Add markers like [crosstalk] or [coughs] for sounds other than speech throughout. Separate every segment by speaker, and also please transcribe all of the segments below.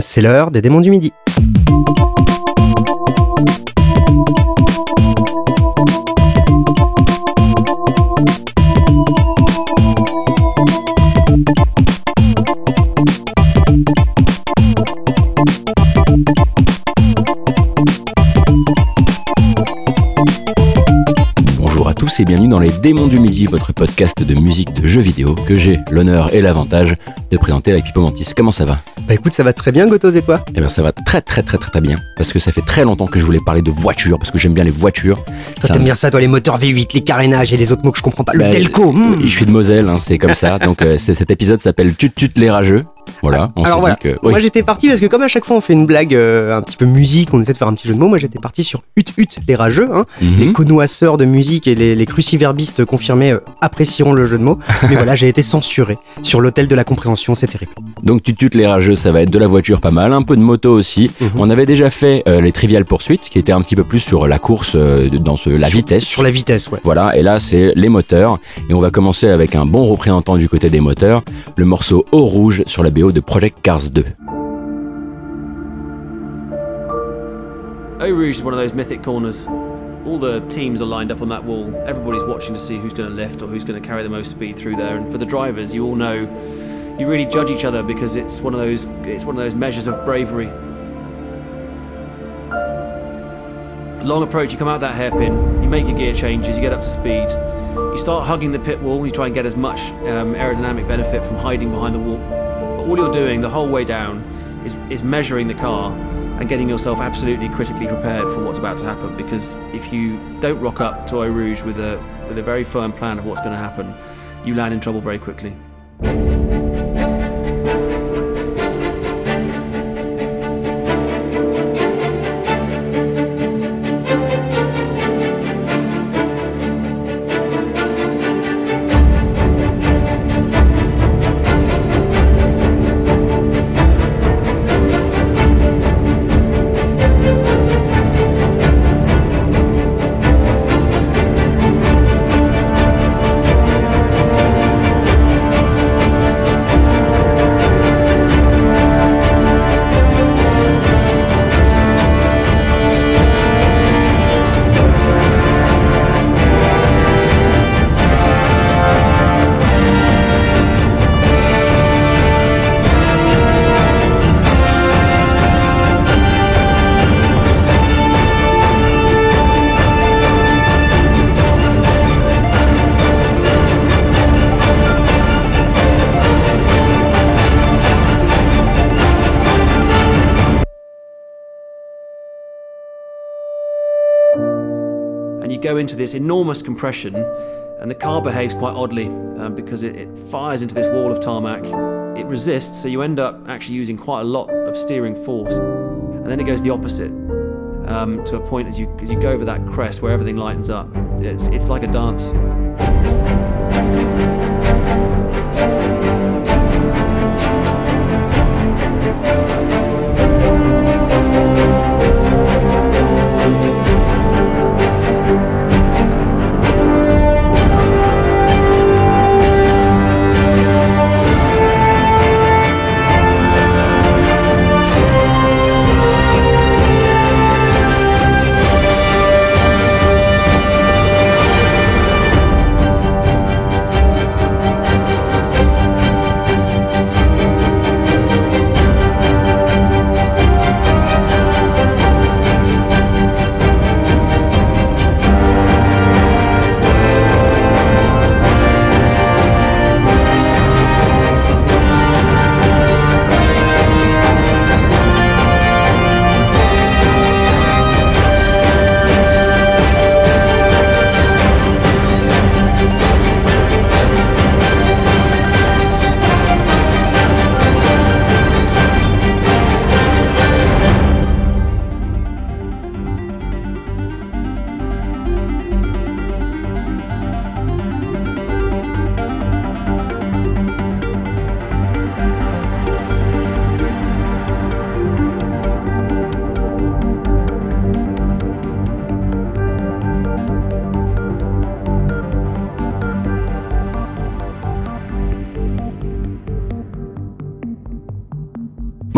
Speaker 1: C'est l'heure des démons du midi.
Speaker 2: Bonjour à tous et bienvenue dans les Démons du Midi, votre podcast de musique de jeux vidéo que j'ai l'honneur et l'avantage de présenter avec Pipo Mantis. Comment ça va?
Speaker 1: Bah écoute, ça va très bien, Gotos et toi?
Speaker 2: Eh bien ça va très très très très très bien parce que ça fait très longtemps que je voulais parler de voitures parce que j'aime bien les voitures.
Speaker 1: Toi, t'aimes
Speaker 2: me-
Speaker 1: bien ça, toi, les moteurs V8, les carénages et les autres mots que je comprends pas. Le
Speaker 2: Bah,
Speaker 1: Delco hmm.
Speaker 2: Je suis de Moselle, hein, c'est comme ça. [laughs] Donc euh, cet épisode s'appelle Tut Tut les rageux. Voilà, on
Speaker 1: Alors voilà,
Speaker 2: dit que... oui.
Speaker 1: moi j'étais parti parce que comme à chaque fois on fait une blague euh, un petit peu musique, on essaie de faire un petit jeu de mots, moi j'étais parti sur Hut Hut les rageux, hein.
Speaker 2: Mhm.
Speaker 1: les connoisseurs de musique et les, les cruciverbistes confirmés euh, apprécieront le jeu de mots, [laughs] mais voilà j'ai été censuré sur l'hôtel de la compréhension, c'est terrible.
Speaker 2: Donc Tut Tut les rageux, ça va être de la voiture pas mal, un peu de moto aussi.
Speaker 1: Mhm.
Speaker 2: On avait déjà fait euh, les Trivial Poursuites qui étaient un petit peu plus sur la course, euh, dans ce, la
Speaker 1: Sur-
Speaker 2: vitesse.
Speaker 1: Sur la vitesse, ouais.
Speaker 2: Voilà, et là c'est les moteurs. Et on va commencer avec un bon représentant du côté des moteurs, le morceau Eau Rouge sur la BO de Project Cars 2.
Speaker 3: Eau Rouge is one of those mythic corners. All the teams are lined up on that wall. Everybody's watching to see who's going to lift or who's going to carry the most speed through there. And for the drivers, you all know you really judge each other because it's one of those it's one of those measures of bravery. Long approach, you come out that hairpin, you make your gear changes, you get up to speed. You start hugging the pit wall, you try and get as much um, aerodynamic benefit from hiding behind the wall. But all you're doing the whole way down is, is measuring the car and getting yourself absolutely critically prepared for what's about to happen. Because if you don't rock up to Eau Rouge with a with a very firm plan of what's going to happen, you land in trouble very quickly. Into this enormous compression, and the car behaves quite oddly um, because it, it fires into this wall of tarmac. It resists, so you end up actually using quite a lot of steering force, and then it goes the opposite um, to a point as you as you go over that crest where everything lightens up. It's it's like a dance.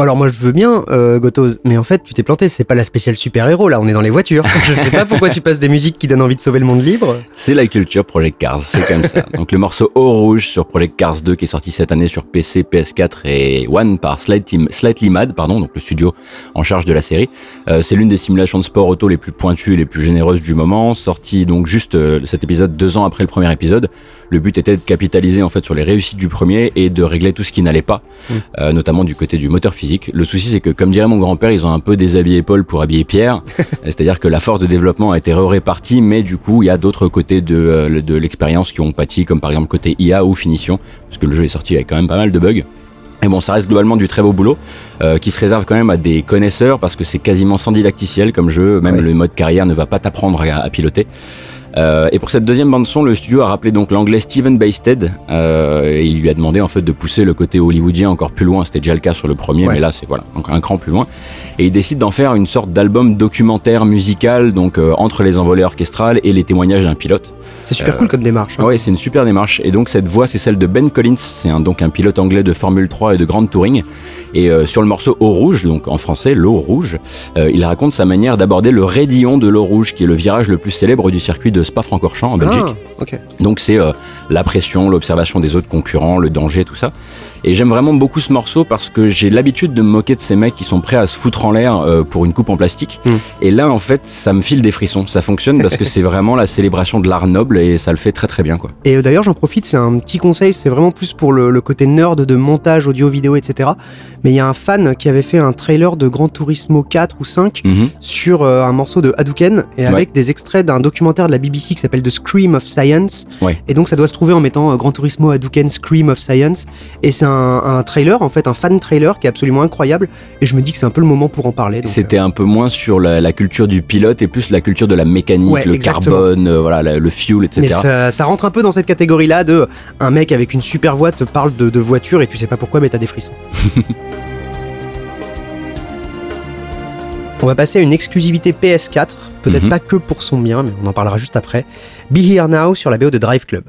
Speaker 1: Bon alors moi je veux bien, euh, Gotos, mais en fait tu t'es planté, c'est pas la spéciale super-héros là, on est dans les voitures. [laughs] je sais pas pourquoi tu passes des musiques qui donnent envie de sauver le monde libre.
Speaker 2: C'est la culture Project Cars, c'est comme ça. [laughs] Donc le morceau Eau Rouge sur Project Cars 2 qui est sorti cette année sur PC, PS4 et One par Slightly, Slightly Mad, pardon, donc le studio en charge de la série. Euh, c'est l'une des simulations de sport auto les plus pointues et les plus généreuses du moment, sorti donc juste euh, cet épisode deux ans après le premier épisode. Le but était de capitaliser en fait sur les réussites du premier et de régler tout ce qui n'allait pas,
Speaker 1: Mm.
Speaker 2: euh, notamment du côté du moteur physique. Le souci c'est que comme dirait mon grand-père, ils ont un peu déshabillé Paul pour habiller Pierre. [laughs] C'est-à-dire que la force de développement a été répartie, mais du coup il y a d'autres côtés de, euh, de l'expérience qui ont pâti, comme par exemple côté IA ou finition, parce que le jeu est sorti avec quand même pas mal de bugs. Et bon, ça reste globalement du très beau boulot, euh, qui se réserve quand même à des connaisseurs, parce que c'est quasiment sans didacticiel comme jeu, même
Speaker 1: Ouais.
Speaker 2: le mode carrière ne va pas t'apprendre à, à piloter. Euh, et pour cette deuxième bande son, le studio a rappelé donc l'anglais Steven Baysted. Euh, et il lui a demandé en fait de pousser le côté hollywoodien encore plus loin. C'était déjà le cas sur le premier,
Speaker 1: Ouais.
Speaker 2: mais là c'est voilà encore un cran plus loin. Et il décide d'en faire une sorte d'album documentaire musical, donc euh, entre les envolées orchestrales et les témoignages d'un pilote.
Speaker 1: C'est super cool comme démarche. hein.
Speaker 2: Ouais, c'est une super démarche. Et donc cette voix, c'est celle de Ben Collins. C'est un, donc un pilote anglais de Formule 3 et de Grand Touring. Et euh, sur le morceau Eau Rouge, donc en français l'eau rouge, euh, il raconte sa manière d'aborder le raidillon de l'eau rouge, qui est le virage le plus célèbre du circuit de Spa-Francorchamps en Belgique.
Speaker 1: Ah, ok.
Speaker 2: Donc c'est euh, la pression, l'observation des autres concurrents, le danger, tout ça. Et j'aime vraiment beaucoup ce morceau parce que j'ai l'habitude de me moquer de ces mecs qui sont prêts à se foutre en l'air euh, pour une coupe en plastique.
Speaker 1: Mm.
Speaker 2: Et là, en fait, ça me file des frissons. Ça fonctionne parce que [laughs] c'est vraiment la célébration de l'art noble et ça le fait très très bien, quoi.
Speaker 1: Et euh, d'ailleurs, j'en profite, c'est un petit conseil, c'est vraiment plus pour le, le côté nerd de montage audio-vidéo, etc. Mais il y a un fan qui avait fait un trailer de Gran Turismo 4 ou 5
Speaker 2: Mhm.
Speaker 1: sur euh, un morceau de Hadouken et avec des extraits d'un documentaire de la BBC qui s'appelle The Scream of Science.
Speaker 2: Ouais.
Speaker 1: Et donc ça doit se trouver en mettant euh, Gran Turismo Hadouken Scream of Science. Et c'est un, un trailer, en fait, un fan trailer qui est absolument incroyable. Et je me dis que c'est un peu le moment pour en parler. donc, euh,
Speaker 2: C'était un peu moins sur la, la culture du pilote et plus la culture de la mécanique,
Speaker 1: Ouais,
Speaker 2: le
Speaker 1: exactement.
Speaker 2: carbone, euh, voilà, la- le fuel, etc.
Speaker 1: Mais ça, ça rentre un peu dans cette catégorie-là de un mec avec une super voix te parle de, de voiture et tu sais pas pourquoi, mais t'as des frissons. [laughs] on va passer à une exclusivité PS4, peut-être
Speaker 2: Mhm.
Speaker 1: pas que pour son bien, mais on en parlera juste après. Be Here Now sur la BO de Drive Club.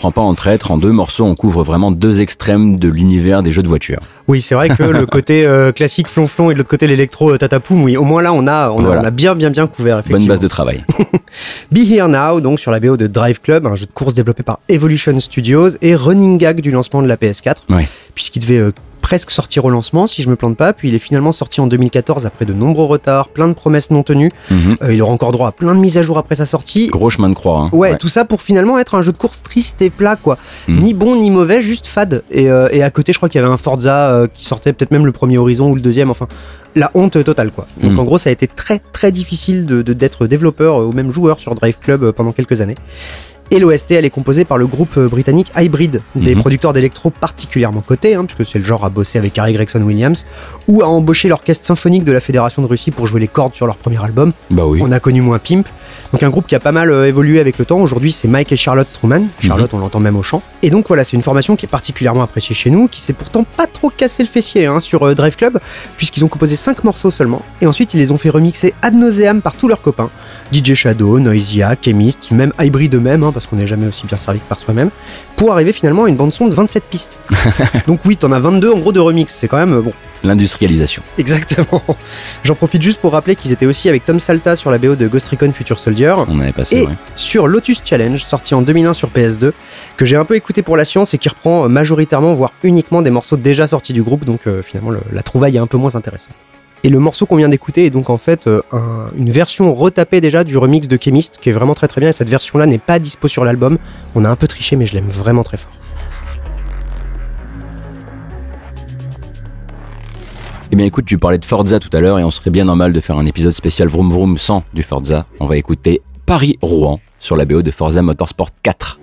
Speaker 2: Prend pas en traître. En deux morceaux, on couvre vraiment deux extrêmes de l'univers des jeux de voiture.
Speaker 1: Oui, c'est vrai que le côté euh, classique flonflon et de l'autre côté l'électro euh, tatapoum, oui, au moins là, on a, on, a,
Speaker 2: Voilà.
Speaker 1: on a bien, bien, bien couvert, effectivement.
Speaker 2: Bonne base de travail. [laughs]
Speaker 1: Be Here Now, donc sur la BO de Drive Club, un jeu de course développé par Evolution Studios et running gag du lancement de la PS4,
Speaker 2: Ouais.
Speaker 1: puisqu'il devait euh, presque sortir au lancement, si je me plante pas, puis il est finalement sorti en 2014 après de nombreux retards, plein de promesses non tenues.
Speaker 2: Mhm.
Speaker 1: Euh, il aura encore droit à plein de mises à jour après sa sortie.
Speaker 2: Gros chemin de croix. hein.
Speaker 1: Ouais, tout ça pour finalement être un jeu de course triste et plat, quoi.
Speaker 2: Mm.
Speaker 1: Ni bon ni mauvais, juste fade. Et, euh, et à côté, je crois qu'il y avait un Forza euh, qui sortait peut-être même le premier Horizon ou le deuxième, enfin, la honte totale, quoi. Donc
Speaker 2: Mm.
Speaker 1: en gros, ça a été très très difficile de d'être développeur ou même joueur sur Drive Club pendant quelques années. Et l'OST, elle est composée par le groupe euh, britannique Hybrid, des
Speaker 2: Mhm.
Speaker 1: producteurs d'électro particulièrement cotés, hein, puisque c'est le genre à bosser avec Harry Gregson Williams, ou à embaucher l'orchestre symphonique de la Fédération de Russie pour jouer les cordes sur leur premier album.
Speaker 2: Bah oui.
Speaker 1: On a connu moins Pimp. Donc un groupe qui a pas mal euh, évolué avec le temps. Aujourd'hui, c'est Mike et Charlotte Truman. Charlotte, on l'entend même au chant. Et donc voilà, c'est une formation qui est particulièrement appréciée chez nous, qui s'est pourtant pas trop cassé le fessier hein, sur euh, Drive Club, puisqu'ils ont composé 5 morceaux seulement. Et ensuite, ils les ont fait remixer ad nauseam par tous leurs copains. DJ Shadow, Noisia, Chemist, même Hybrid eux-mêmes, hein, parce qu'on n'est jamais aussi bien servi que par soi-même, pour arriver finalement à une bande-son de 27 pistes. [laughs] donc oui, t'en as 22 en gros de remix. C'est quand même, euh, bon,
Speaker 2: L'industrialisation.
Speaker 1: Exactement. J'en profite juste pour rappeler qu'ils étaient aussi avec Tom Salta sur la BO de Ghost Recon Future Soldier
Speaker 2: On en avait passé,
Speaker 1: et
Speaker 2: ouais.
Speaker 1: sur Lotus Challenge sorti en 2001 sur PS2 que j'ai un peu écouté pour la science et qui reprend majoritairement voire uniquement des morceaux déjà sortis du groupe donc euh, finalement le- la trouvaille est un peu moins intéressante. Et le morceau qu'on vient d'écouter est donc en fait euh, un- une version retapée déjà du remix de Chemist qui est vraiment très très bien et cette version là n'est pas dispo sur l'album. On a un peu triché mais je l'aime vraiment très fort.
Speaker 2: Eh bien écoute, tu parlais de Forza tout à l'heure et on serait bien normal de faire un épisode spécial Vroom Vroom sans du Forza. On va écouter Paris-Rouen sur la BO de Forza Motorsport 4.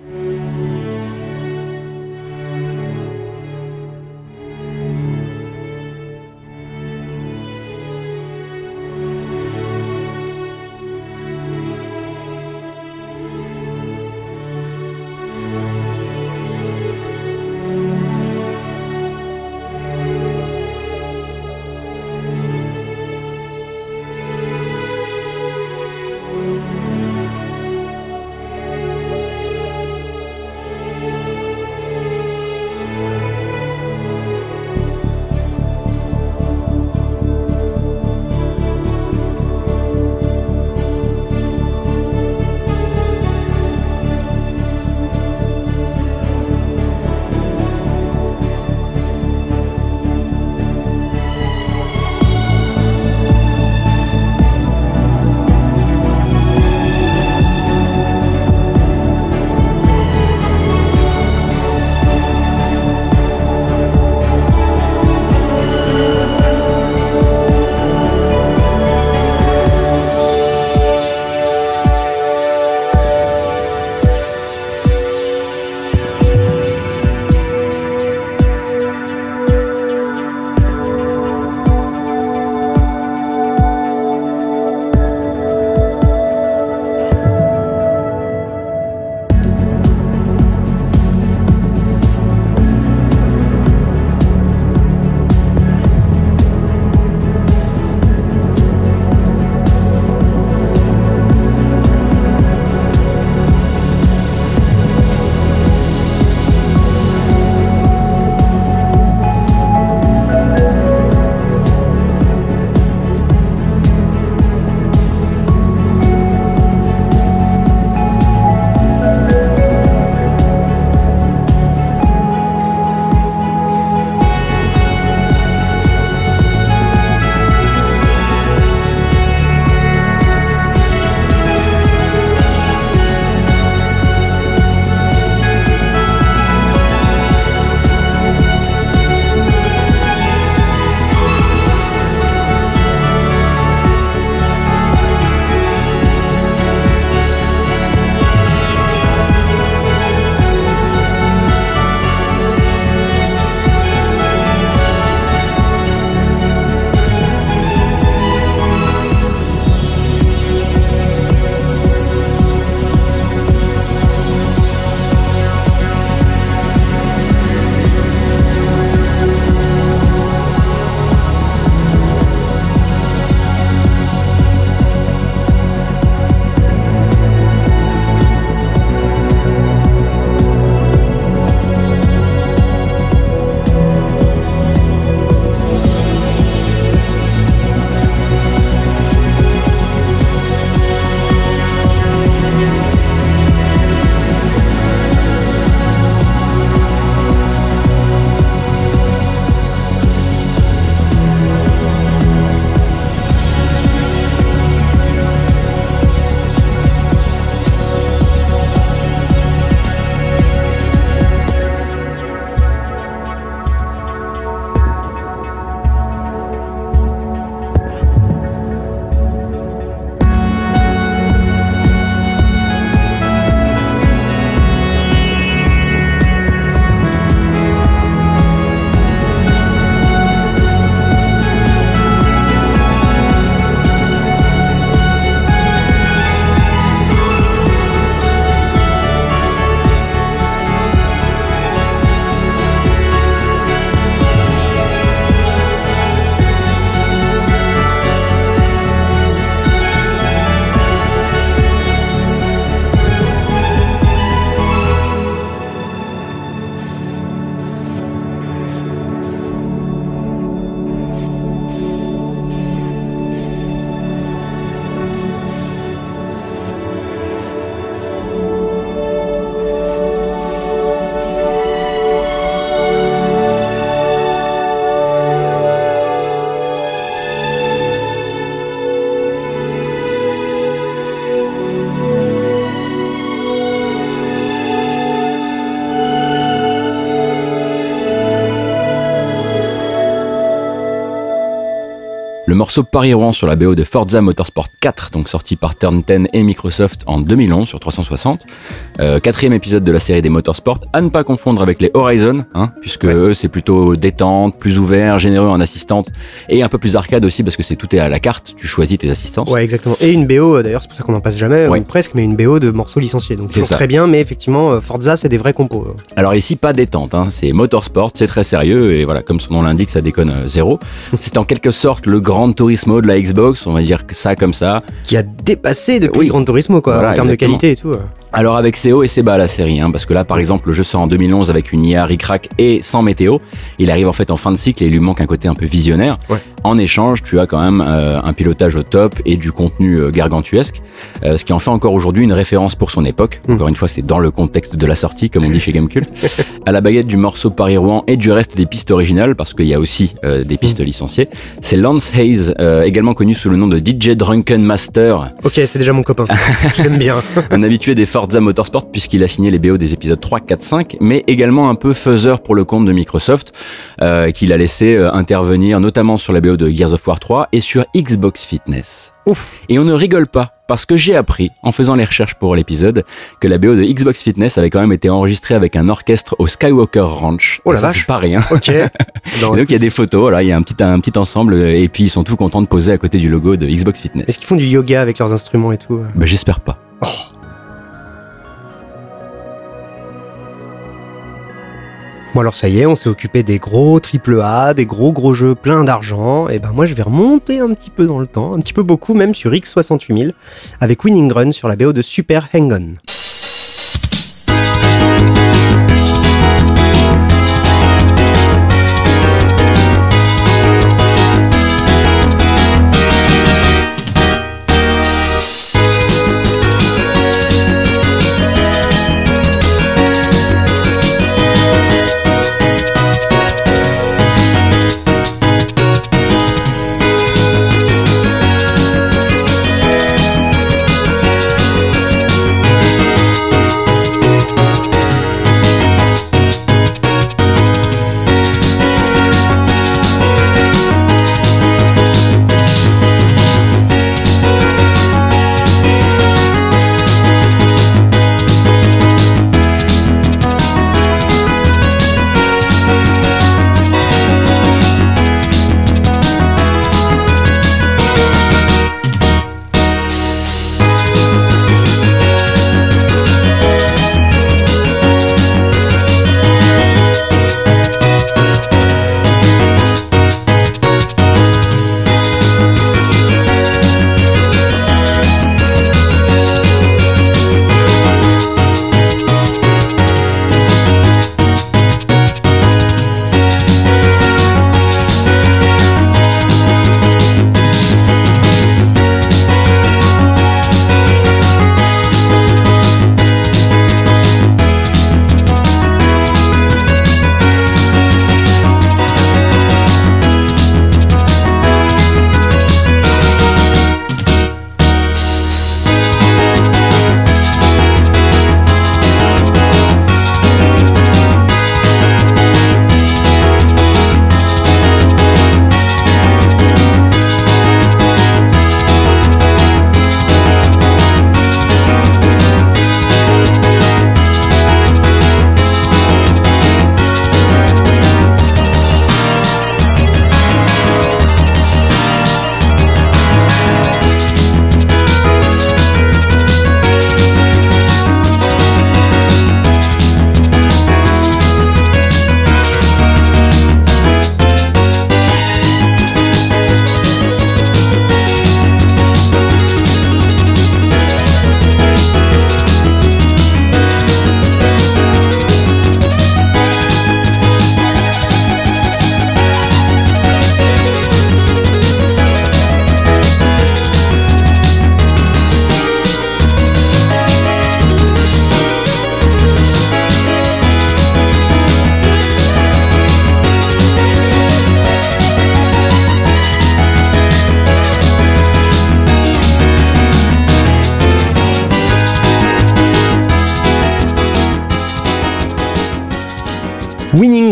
Speaker 2: Morceau Paris-Rouen sur la BO de Forza Motorsport 4, donc sorti par Turn 10 et Microsoft en 2011 sur 360. Euh, quatrième épisode de la série des Motorsport, à ne pas confondre avec les Horizon, hein, puisque eux c'est plutôt détente, plus ouvert, généreux en assistante et un peu plus arcade aussi parce que c'est tout est à la carte, tu choisis tes assistances.
Speaker 1: Ouais, exactement. Et une BO, euh, d'ailleurs, c'est pour ça qu'on en passe jamais,
Speaker 2: Ouais.
Speaker 1: ou presque, mais une BO de morceaux licenciés. Donc
Speaker 2: C'est
Speaker 1: très bien, mais effectivement, euh, Forza, c'est des vrais compos. euh.
Speaker 2: Alors ici, pas détente, hein, c'est motorsport, c'est très sérieux et voilà, comme son nom l'indique, ça déconne euh, zéro. [laughs] c'est en quelque sorte le Grand Turismo de la Xbox, on va dire que ça comme ça.
Speaker 1: Qui a dépassé depuis
Speaker 2: Oui.
Speaker 1: Gran Turismo, quoi,
Speaker 2: Voilà,
Speaker 1: en termes
Speaker 2: exactement.
Speaker 1: de qualité et tout.
Speaker 2: Alors avec ses hauts et ses bas la série, hein, parce que là par exemple le jeu sort en 2011 avec une IA ric-rac et sans météo, il arrive en fait en fin de cycle et il lui manque un côté un peu visionnaire.
Speaker 1: Ouais.
Speaker 2: En échange, tu as quand même euh, un pilotage au top et du contenu euh, gargantuesque, euh, ce qui en fait encore aujourd'hui une référence pour son époque.
Speaker 1: Mm.
Speaker 2: Encore une fois, c'est dans le contexte de la sortie, comme on dit chez Gamecult. [laughs] à la baguette du morceau Paris-Rouen et du reste des pistes originales, parce qu'il y a aussi euh, des pistes licenciées, c'est Lance Hayes, euh, également connu sous le nom de DJ Drunken Master,
Speaker 1: Ok, c'est déjà mon copain. Je l'aime bien. [laughs]
Speaker 2: un habitué des Forza Motorsport puisqu'il a signé les BO des épisodes 3, 4, 5, mais également un peu faiseur pour le compte de Microsoft, euh, qu'il a laissé euh, intervenir notamment sur la BO de Gears of War 3 et sur Xbox Fitness.
Speaker 1: Ouf.
Speaker 2: Et on ne rigole pas, parce que j'ai appris, en faisant les recherches pour l'épisode, que la BO de Xbox Fitness avait quand même été enregistrée avec un orchestre au Skywalker Ranch.
Speaker 1: Oh la
Speaker 2: ça,
Speaker 1: vache.
Speaker 2: c'est pas rien.
Speaker 1: Ok. [laughs] Non,
Speaker 2: donc il y a des photos, là, il y a un petit, un petit ensemble, et puis ils sont tout contents de poser à côté du logo de Xbox Fitness.
Speaker 1: Est-ce qu'ils font du yoga avec leurs instruments et tout euh
Speaker 2: Ben, j'espère pas.
Speaker 1: Bon alors ça y est, on s'est occupé des gros triple A, des gros gros jeux pleins d'argent. Et ben moi je vais remonter un petit peu dans le temps, un petit peu beaucoup même sur X68000 avec Winning Run sur la BO de Super Hang-On.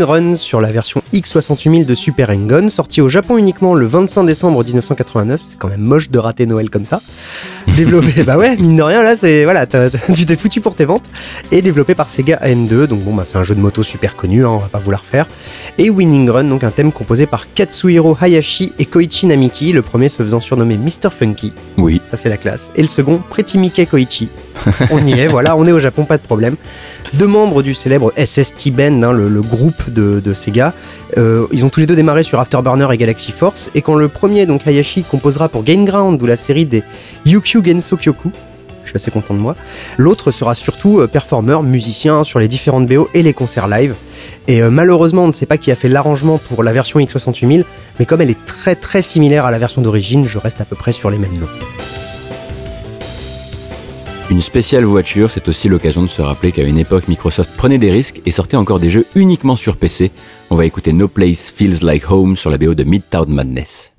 Speaker 1: Run sur la version X68000 de Super Hang-On, sorti au Japon uniquement le 25 décembre 1989. C'est quand même moche de rater Noël comme ça. [laughs] Développé, bah ouais, mine de rien, là, c'est voilà, tu t'es foutu pour tes ventes. Et développé par Sega AM2, donc bon, bah c'est un jeu de moto super connu, hein, on va pas vous la refaire. Et Winning Run, donc un thème composé par Katsuhiro Hayashi et Koichi Namiki, le premier se faisant surnommer Mr. Funky.
Speaker 2: Oui,
Speaker 1: Ça c'est la classe. Et le second, Pretty Mickey Koichi. [laughs] On y est, voilà, on est au Japon, pas de problème. Deux membres du célèbre SST Band, hein, le, le groupe de, de Sega. Euh, ils ont tous les deux démarré sur Afterburner et Galaxy Force. Et quand le premier, donc Hayashi, composera pour Gain Ground ou la série des Yukyu Genso Kyoku, je suis assez content de moi. L'autre sera surtout euh, performeur, musicien sur les différentes BO et les concerts live. Et euh, malheureusement, on ne sait pas qui a fait l'arrangement pour la version X68000, mais comme elle est très très similaire à la version d'origine, je reste à peu près sur les mêmes noms.
Speaker 2: Une spéciale voiture, c'est aussi l'occasion de se rappeler qu'à une époque, Microsoft prenait des risques et sortait encore des jeux uniquement sur PC. On va écouter No Place Feels Like Home sur la BO de Midtown Madness.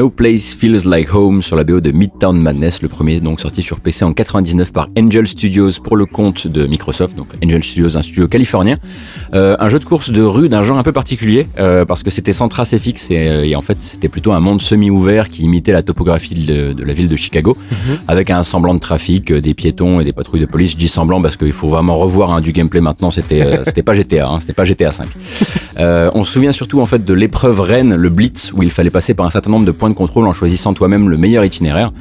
Speaker 2: No Place Feels Like Home sur la BO de Midtown Madness, le premier donc sorti sur PC en 99 par Angel Studios pour le compte de Microsoft, donc Angel Studios, un studio californien. Euh, un jeu de course de rue d'un genre un peu particulier euh, parce que c'était sans trace fixe et, euh, et en fait c'était plutôt un monde semi-ouvert qui imitait la topographie de, de la ville de Chicago avec un semblant de trafic, des piétons et des patrouilles de police. Je dis semblant parce qu'il faut vraiment revoir hein, du gameplay maintenant. C'était euh, c'était pas GTA, hein, c'était pas GTA 5. Euh, on se souvient surtout en fait de l'épreuve reine, le Blitz, où il fallait passer par un certain nombre de points de contrôle en choisissant toi-même le meilleur itinéraire.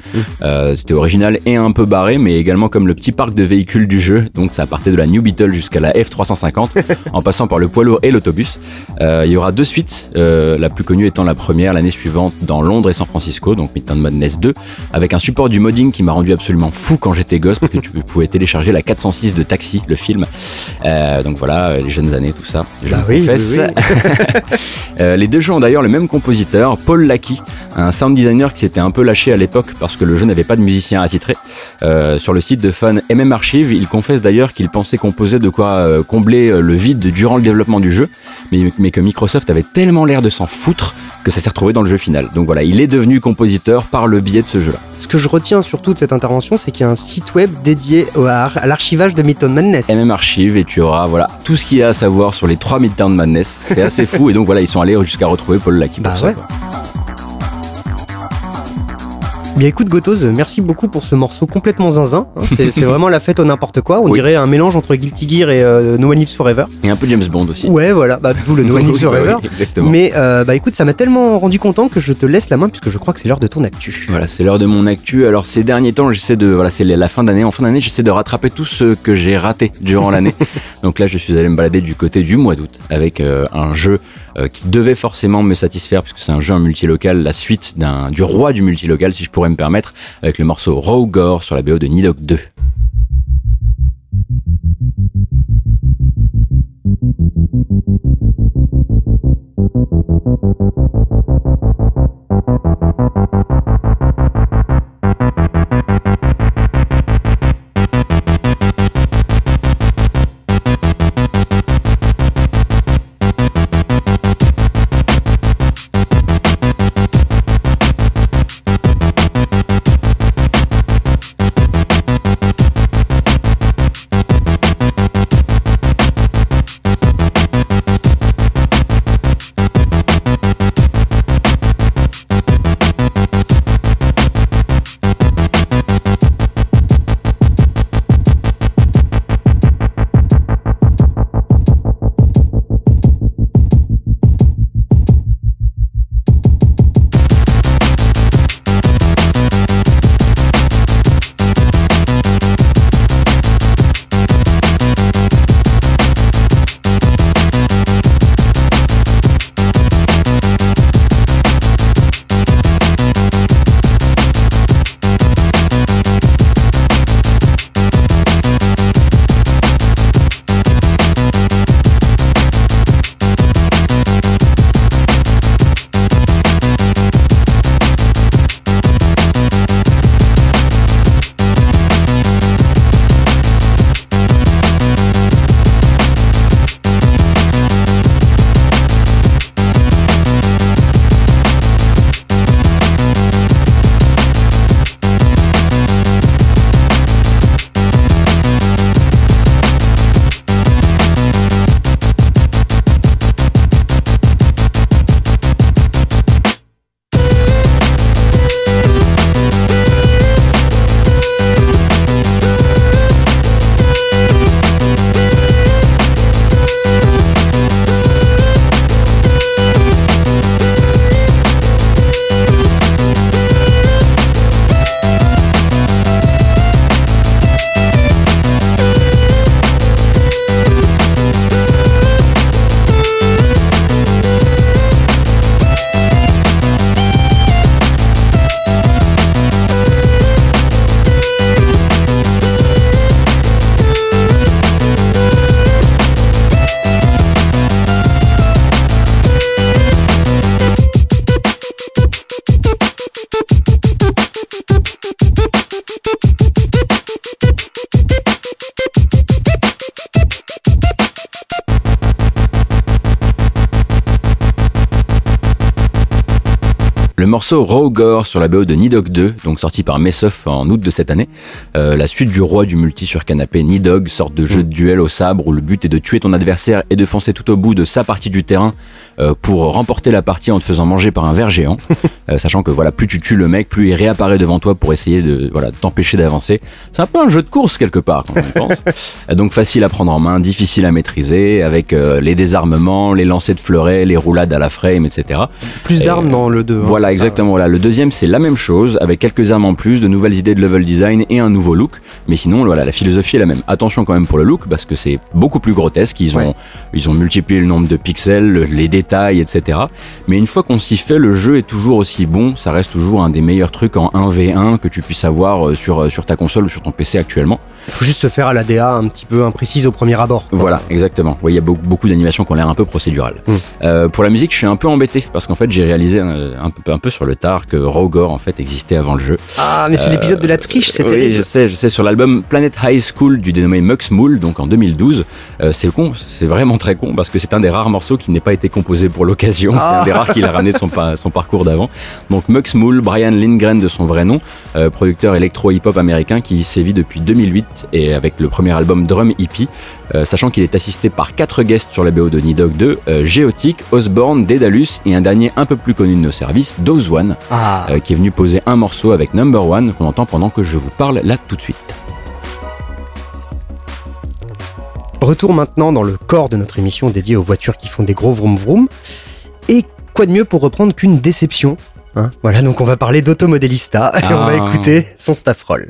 Speaker 2: Euh, C'était original et un peu barré, mais également comme le petit parc de véhicules du jeu. Donc ça partait de la New Beetle jusqu'à la F350, [laughs] en passant par le poids lourd et l'autobus. Euh, il y aura deux suites, euh, la plus connue étant la première l'année suivante dans Londres et San Francisco, donc Midtown Madness 2, avec un support du modding qui m'a rendu absolument fou quand j'étais gosse, parce que tu [laughs] pouvais télécharger la 406 de Taxi, le film. Donc voilà, les jeunes années, tout ça. Je
Speaker 1: Bah
Speaker 2: le
Speaker 1: oui,
Speaker 2: confesse.
Speaker 1: oui, [laughs]
Speaker 2: Euh, les deux jeux ont d'ailleurs le même compositeur, Paul Lackey, un sound designer qui s'était un peu lâché à l'époque parce que le jeu n'avait pas de musicien attitré. Euh, sur le site de fans MM Archive, il confesse d'ailleurs qu'il pensait composer de quoi euh, combler euh, le vide durant le développement du jeu, mais, mais que Microsoft avait tellement l'air de s'en foutre que ça s'est retrouvé dans le jeu final. Donc voilà, il est devenu compositeur par le biais de ce jeu-là.
Speaker 1: Ce que je retiens surtout de cette intervention, c'est qu'il y a un site web dédié au- à, à l'archivage de Midtown Madness.
Speaker 2: MM Archive et tu auras voilà tout ce qu'il y a à savoir sur les trois Midtown Madness. C'est assez [laughs] fou et donc voilà, ils sont allés jusqu'à retrouver Paul Lackey pour
Speaker 1: Bah
Speaker 2: ça. quoi.
Speaker 1: Bien écoute Gotos, merci beaucoup pour ce morceau complètement zinzin. hein. C'est [laughs] vraiment la fête au n'importe quoi. On
Speaker 2: Oui.
Speaker 1: dirait un mélange entre Guilty Gear et euh, No One Lives Forever.
Speaker 2: Et un peu James Bond aussi.
Speaker 1: Ouais, voilà, bah, d'où le [laughs] No One Lives Forever.
Speaker 2: oui.
Speaker 1: Mais euh, bah écoute, ça m'a tellement rendu content que je te laisse la main puisque je crois que c'est l'heure de ton actu.
Speaker 2: Voilà, c'est l'heure de mon actu. Alors ces derniers temps, j'essaie de, voilà, c'est la fin d'année. En fin d'année, j'essaie de rattraper tout ce que j'ai raté durant l'année. [laughs] Donc là, je suis allé me balader du côté du mois d'août avec euh, un jeu qui devait forcément me satisfaire puisque c'est un jeu en multilocal, la suite du roi du multilocal, si je pourrais me permettre, avec le morceau Raw Gore sur la BO de Nidok 2. Morceau Raw sur la BO de Nidog 2, donc sorti par Messoff en août de cette année, euh, la suite du roi du multi sur canapé Nidog, sorte de jeu de duel au sabre où le but est de tuer ton adversaire et de foncer tout au bout de sa partie du terrain euh, pour remporter la partie en te faisant manger par un ver géant, [laughs] Euh, sachant que voilà, plus tu tues le mec, plus il réapparaît devant toi pour essayer de voilà t'empêcher d'avancer. C'est un peu un jeu de course quelque part quand on y pense. [laughs] Donc facile à prendre en main, difficile à maîtriser, avec les désarmements, les lancers de fleurets, les roulades à la frame, etc.
Speaker 1: Plus
Speaker 2: Et,
Speaker 1: d'armes dans le 2. hein,
Speaker 2: Voilà,
Speaker 1: c'est ça.
Speaker 2: exactement. Voilà. Le deuxième, c'est la même chose, avec quelques armes en plus, de nouvelles idées de level design et un nouveau look. Mais sinon, voilà, la philosophie est la même. Attention quand même pour le look, parce que c'est beaucoup plus grotesque. Ils ont,
Speaker 1: Ouais.
Speaker 2: ils ont multiplié le nombre de pixels, le- les détails, etc. Mais une fois qu'on s'y fait, le jeu est toujours aussi bon. Ça reste toujours un des meilleurs trucs en 1v1 que tu puisses avoir euh, sur, euh, sur ta console ou sur ton PC actuellement.
Speaker 1: Il faut juste se faire à la DA un petit peu imprécise au premier abord. quoi.
Speaker 2: Voilà, exactement. Il y a beaucoup, beaucoup d'animations qui ont l'air un peu procédurales.
Speaker 1: Mm.
Speaker 2: Euh, pour la musique, je suis un peu embêté parce qu'en fait, j'ai réalisé un, un peu, un peu sur le tard que Rogor en fait existait avant le jeu.
Speaker 1: Ah, mais c'est l'épisode de la triche, c'est
Speaker 2: oui, sais, je sais. Sur l'album Planet High School du dénommé Mux Mool, donc en 2012, euh, c'est con, c'est vraiment très con parce que c'est un des rares morceaux qui n'est pas été composé pour l'occasion. C'est
Speaker 1: Ah.
Speaker 2: un des rares qu'il a ramené de son, pa- son parcours d'avant. Donc Mux Mool, Brian Lindgren de son vrai nom, euh, producteur électro-hip-hop américain qui sévit depuis 2008 et avec le premier album Drum Hippie, euh, sachant qu'il est assisté par quatre guests sur la BO de Nidog 2, euh, Geotic, Osborne, Daedalus et un dernier un peu plus connu de nos services, Dose One,
Speaker 1: Ah,
Speaker 2: qui est venu poser un morceau avec Number One qu'on entend pendant que je vous parle là tout de suite.
Speaker 1: Retour maintenant dans le corps de notre émission dédiée aux voitures qui font des gros vroom vroom. Et quoi de mieux pour reprendre qu'une déception hein? Voilà, donc on va parler d'Automodélista [laughs] et on va
Speaker 2: Ah.
Speaker 1: écouter son staff roll.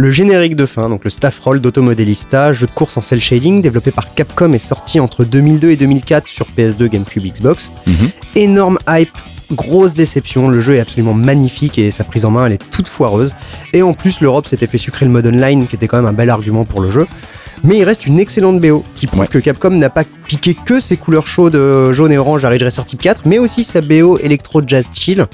Speaker 1: Le générique de fin, donc le staff roll d'Automodélista, jeu de course en cel shading développé par Capcom est sorti entre 2002 et 2004 sur PS2, GameCube, Xbox.
Speaker 2: Mhm.
Speaker 1: Énorme hype, grosse déception, le jeu est absolument magnifique et sa prise en main elle est toute foireuse. Et en plus l'Europe s'était fait sucrer le mode online qui était quand même un bel argument pour le jeu. Mais il reste une excellente BO qui prouve
Speaker 2: Ouais.
Speaker 1: que Capcom n'a pas piqué que ses couleurs chaudes euh, jaune et orange à Ridge Racer Type 4, mais aussi sa BO électro jazz chill.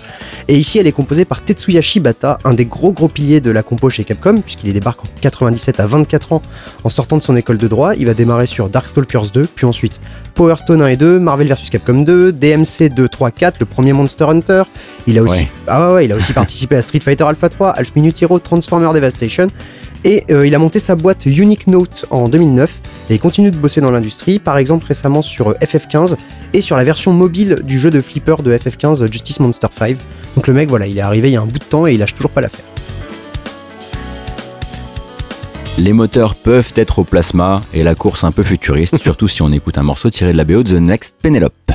Speaker 1: Et ici, elle est composée par Tetsuya Shibata, un des gros gros piliers de la compo chez Capcom, puisqu'il y débarque en 97 à 24 ans en sortant de son école de droit. Il va démarrer sur Darkstalkers 2, puis ensuite Power Stone 1 et 2, Marvel vs Capcom 2, DMC 2, 3, 4, le premier Monster Hunter. Il a aussi,
Speaker 2: Ouais.
Speaker 1: ah ouais, ouais, il a aussi [laughs] participé à Street Fighter Alpha 3, Half Minute Hero, Transformer Devastation. Et euh, il a monté sa boîte Unique Note en 2009. et il continue de bosser dans l'industrie, par exemple récemment sur FF15 et sur la version mobile du jeu de flipper de FF15 Justice Monster 5. Donc le mec, voilà, il est arrivé il y a un bout de temps et il lâche toujours pas l'affaire.
Speaker 2: Les moteurs peuvent être au plasma et la course un peu futuriste, [laughs] surtout si on écoute un morceau tiré de la BO de The Next Penelope.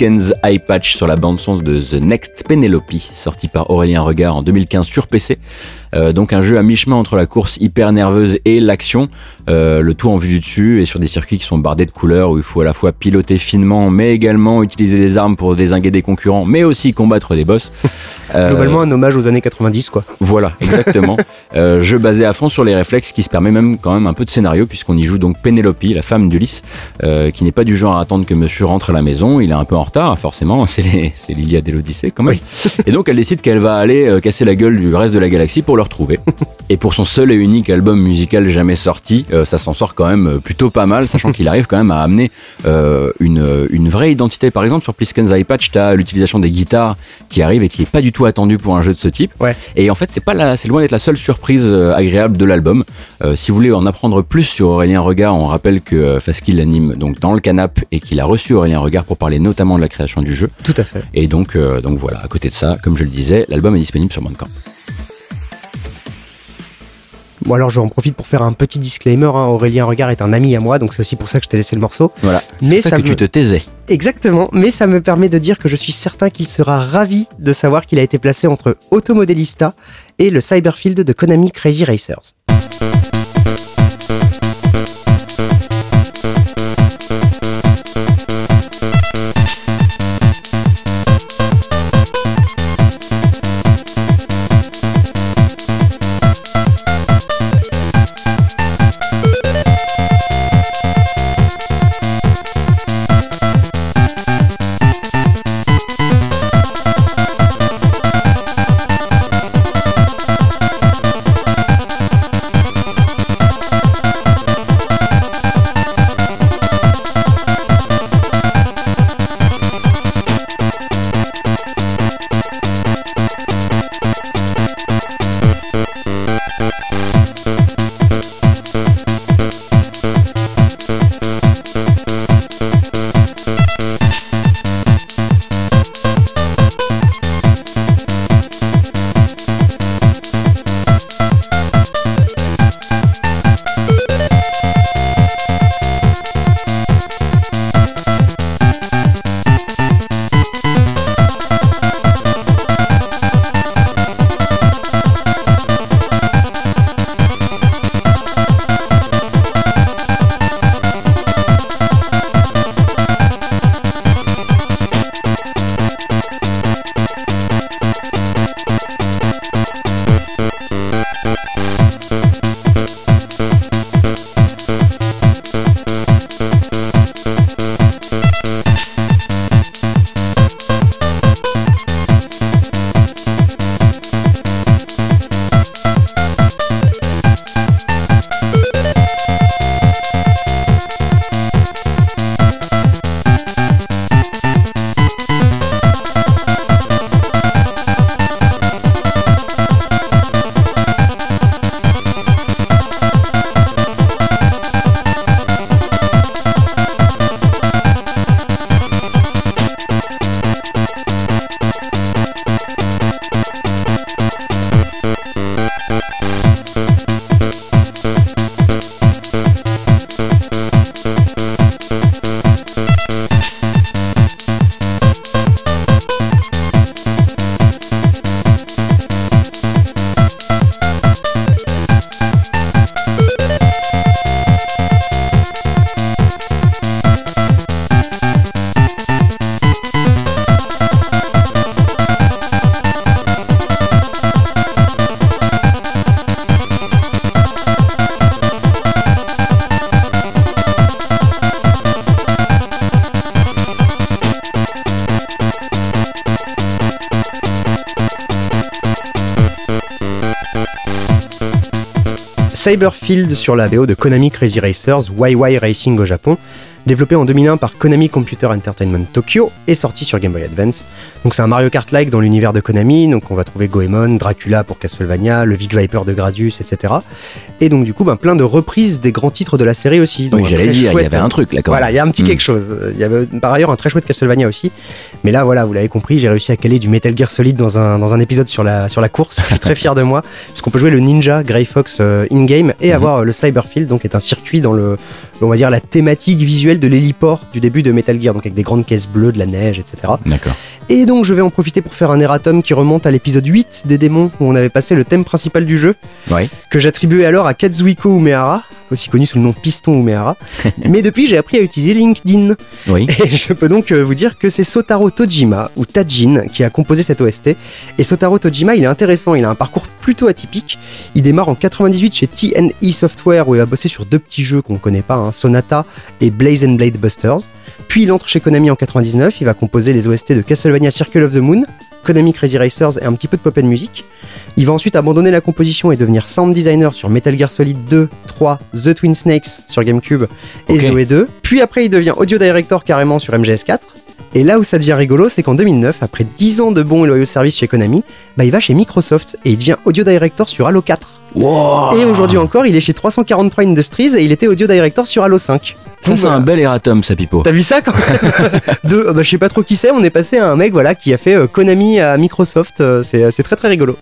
Speaker 2: Eye Patch sur la bande-son de The Next Penelope, sorti par Aurélien Regard en 2015 sur PC. Euh, donc un jeu à mi-chemin entre la course hyper nerveuse et l'action, euh, le tout en vue du dessus et sur des circuits qui sont bardés de couleurs où il faut à la fois piloter finement mais également utiliser des armes pour désinguer des concurrents mais aussi combattre des boss. [laughs]
Speaker 1: Euh, Globalement un hommage aux années 90 quoi.
Speaker 2: Voilà, [laughs] exactement. jeu basé à fond sur les réflexes qui se permet même quand même un peu de scénario puisqu'on y joue donc Penelope, la femme d'Ulysse, qui n'est pas du genre à attendre que monsieur rentre à la maison, il est un peu en retard forcément, [laughs] c'est l'Iliade et l'Odyssée quand même. [laughs] Et donc elle décide qu'elle va aller casser la gueule du reste de la galaxie pour le retrouver. Et pour son seul et unique album musical jamais sorti, euh, ça s'en sort quand même euh, plutôt pas mal, sachant qu'il arrive quand même à amener euh, une, une, vraie identité. Par exemple, sur Plisken's Eye Patch, tu as l'utilisation des guitares qui arrive et qui est pas du tout attendu pour un jeu de ce type.
Speaker 1: Ouais.
Speaker 2: Et en fait, c'est pas la, c'est loin d'être la seule surprise agréable de l'album. si vous voulez en apprendre plus sur Aurélien Regard, on rappelle que Faskill l'anime donc dans le canap et qu'il a reçu Aurélien Regard pour parler notamment de la création du jeu.
Speaker 1: Tout à fait.
Speaker 2: Et donc, donc voilà, à côté de ça, comme je le disais, l'album est disponible sur Bandcamp.
Speaker 1: Bon alors j'en profite pour faire un petit disclaimer, hein. Aurélien Regard est un ami à moi, donc c'est aussi pour ça que je t'ai laissé le morceau.
Speaker 2: Voilà, mais ça, que tu te taisais.
Speaker 1: Exactement, mais ça me permet de dire que je suis certain qu'il sera ravi de savoir qu'il a été placé entre Automodelista et le Cyberfield de Konami Crazy Racers. Cyberfield sur la BO de Konami Crazy Racers, YY Racing au Japon, développé en 2001 par Konami Computer Entertainment Tokyo et sorti sur Game Boy Advance. Donc c'est un Mario Kart-like dans l'univers de Konami, donc on va trouver Goemon, Dracula pour Castlevania, le Vic Viper de Gradius, etc. Et donc du coup, ben, plein de reprises des grands titres de la série aussi.
Speaker 2: Oui,
Speaker 1: Donc, un
Speaker 2: j'allais dire, il y avait un truc là quand
Speaker 1: Voilà, il y a un petit
Speaker 2: Mm.
Speaker 1: quelque chose. Il y avait par ailleurs un très chouette Castlevania aussi. Mais là, voilà, vous l'avez compris, j'ai réussi à caler du Metal Gear Solid dans un, dans un épisode sur la, sur la course. Je suis très fier de moi, [laughs] puisqu'on peut jouer le Ninja Grey Fox euh, in-game et
Speaker 2: Mhm.
Speaker 1: avoir euh, le Cyberfield, donc est un circuit dans le, on va dire, la thématique visuelle de l'héliport du début de Metal Gear, donc avec des grandes caisses bleues, de la neige, etc.
Speaker 2: D'accord.
Speaker 1: Et donc je vais en profiter pour faire un erratum qui remonte à l'épisode 8 des démons, où on avait passé le thème principal du jeu, que j'attribuais alors à Kazuhiko Umehara, aussi connu sous le nom Piston Umehara. [laughs] Mais depuis, j'ai appris à utiliser LinkedIn.
Speaker 2: Oui.
Speaker 1: Et je peux donc euh, vous dire que c'est Sotaro Tojima, ou Tajin, qui a composé cette OST. Et Sotaro Tojima, il est intéressant, il a un parcours plutôt atypique. Il démarre en 98 chez TNE Software, où il a bossé sur deux petits jeux qu'on connaît pas, hein, Sonata et Blaze and Blade Busters. Puis il entre chez Konami en 99, il va composer les OST de Castlevania Circle of the Moon, Konami Crazy Racers et un petit peu de pop and music. Il va ensuite abandonner la composition et devenir sound designer sur Metal Gear Solid 2, 3, The Twin Snakes sur GameCube et
Speaker 2: Ok.
Speaker 1: Zoé 2. Puis après, il devient audio director carrément sur MGS4. Et là où ça devient rigolo, c'est qu'en 2009, après 10 ans de bons et loyaux services chez Konami, bah, il va chez Microsoft et il devient audio director sur Halo 4.
Speaker 2: Wow.
Speaker 1: Et aujourd'hui encore, il est chez 343 Industries et il était audio director sur Halo 5.
Speaker 2: Ça, c'est
Speaker 1: voilà.
Speaker 2: un bel erratum, ça, Pipo.
Speaker 1: T'as vu ça quand même [laughs] De, bah, je sais pas trop qui c'est, on est passé à un mec voilà qui a fait euh, Konami à Microsoft, euh, c'est c'est très très rigolo.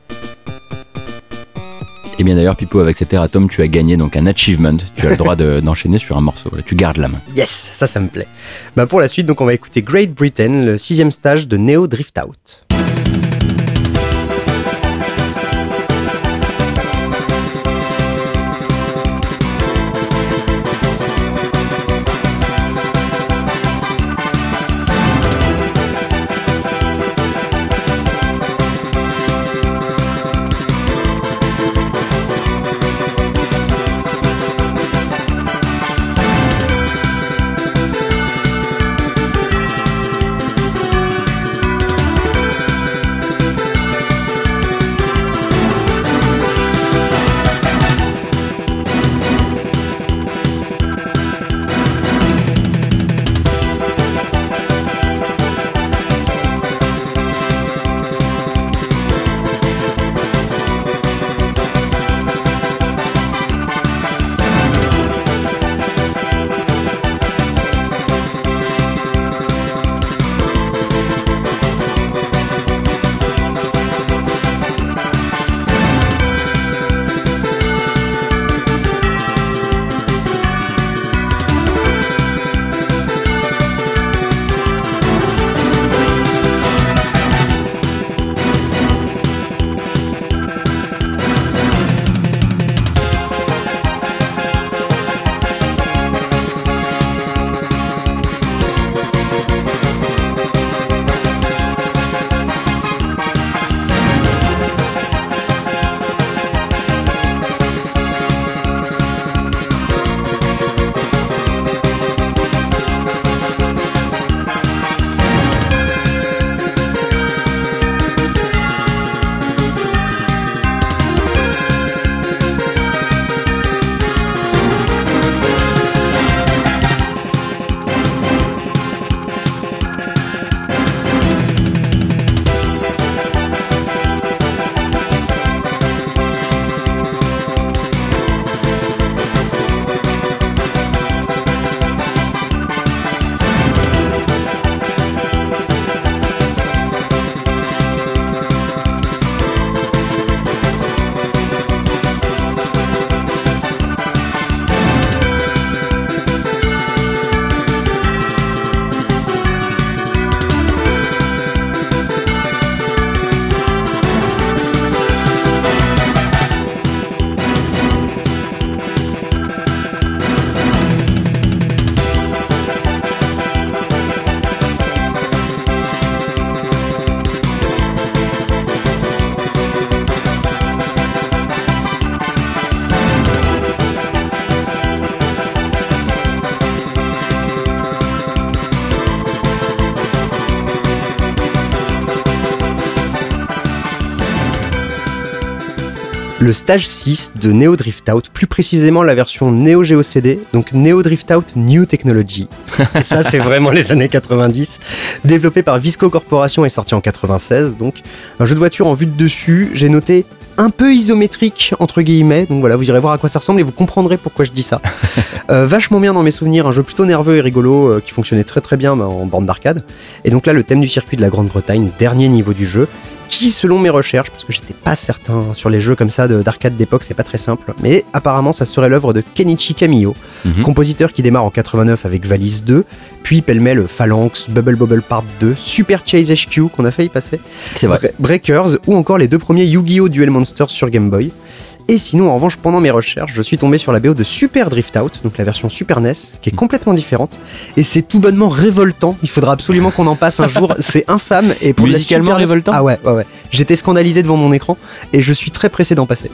Speaker 2: Et bien d'ailleurs, Pipo, avec cet erratum, tu as gagné donc un achievement. Tu as le droit de- [laughs] d'enchaîner sur un morceau. Tu gardes la main.
Speaker 1: Yes, ça ça me plaît. Bah pour la suite, donc on va écouter Great Britain, le sixième stage de Neo Drift Out. Le stage 6 de Neo Drift Out, plus précisément la version Neo Geo CD, donc Neo Drift Out New Technology. Et ça, c'est vraiment les années 90. Développé par Visco Corporation et sorti en 96, donc un jeu de voiture en vue de dessus. J'ai noté un peu isométrique entre guillemets, donc voilà, vous irez voir à quoi ça ressemble et vous comprendrez pourquoi je dis ça. [laughs] Euh, vachement bien dans mes souvenirs, un jeu plutôt nerveux et rigolo euh, qui fonctionnait très très bien bah, en bande d'arcade. Et donc là, le thème du circuit de la Grande-Bretagne, dernier niveau du jeu, qui, selon mes recherches, parce que j'étais pas certain sur les jeux comme ça de- d'arcade d'époque, c'est pas très simple, mais apparemment ça serait l'œuvre de Kenichi Kamiyo,
Speaker 2: Mhm.
Speaker 1: compositeur qui démarre en 89 avec Valise 2, puis pêle-mêle Phalanx, Bubble Bobble Part 2, Super Chase HQ qu'on a failli passer, Breakers ou encore les deux premiers Yu-Gi-Oh! Duel Monsters sur Game Boy. Et sinon, en revanche, pendant mes recherches, je suis tombé sur la BO de Super Drift Out, donc la version Super NES, qui est complètement différente. Et c'est tout bonnement révoltant. Il faudra absolument qu'on en passe un jour. [laughs] C'est infâme. Et pour
Speaker 2: Musicalement
Speaker 1: NES
Speaker 2: révoltant
Speaker 1: Ah ouais, ouais, ouais. J'étais scandalisé devant mon écran et je suis très pressé d'en passer.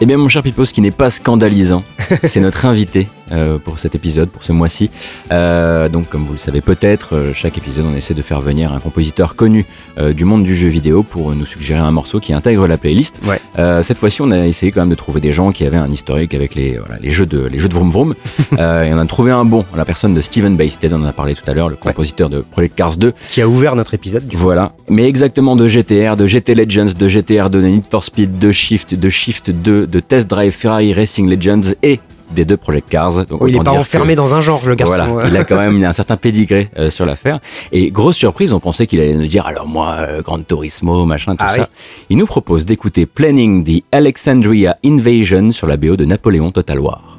Speaker 2: Eh bien, mon cher Pipo, ce qui n'est pas scandalisant, [laughs] c'est notre invité euh, pour cet épisode, pour ce mois-ci. Euh, donc, comme vous le savez peut-être, euh, chaque épisode, on essaie de faire venir un compositeur connu du monde du jeu vidéo pour nous suggérer un morceau qui intègre la playlist.
Speaker 1: Ouais.
Speaker 2: Cette fois-ci, on a essayé quand même de trouver des gens qui avaient un historique avec les, voilà, les jeux de les jeux de vroom vroom. [laughs] Et on a trouvé un bon, la personne de Steven Baysted, on en a parlé tout à l'heure, le compositeur de Project Cars 2.
Speaker 1: Qui a ouvert notre épisode du coup.
Speaker 2: Voilà, mais exactement de GTR, de GT Legends, de GTR 2, de Need for Speed, de Shift, de Shift 2, de Test Drive Ferrari Racing Legends et des deux Project Cars. Donc
Speaker 1: Oh, il est
Speaker 2: autant
Speaker 1: pas enfermé
Speaker 2: que-
Speaker 1: dans un genre, le garçon.
Speaker 2: Voilà,
Speaker 1: ouais.
Speaker 2: il a quand [laughs] même un certain pédigré euh, sur l'affaire. Et grosse surprise, on pensait qu'il allait nous dire alors moi, euh, Gran Turismo, machin, tout
Speaker 1: Ah
Speaker 2: ça.
Speaker 1: oui.
Speaker 2: Il nous propose d'écouter Planning the Alexandria Invasion sur la BO de Napoléon Total War.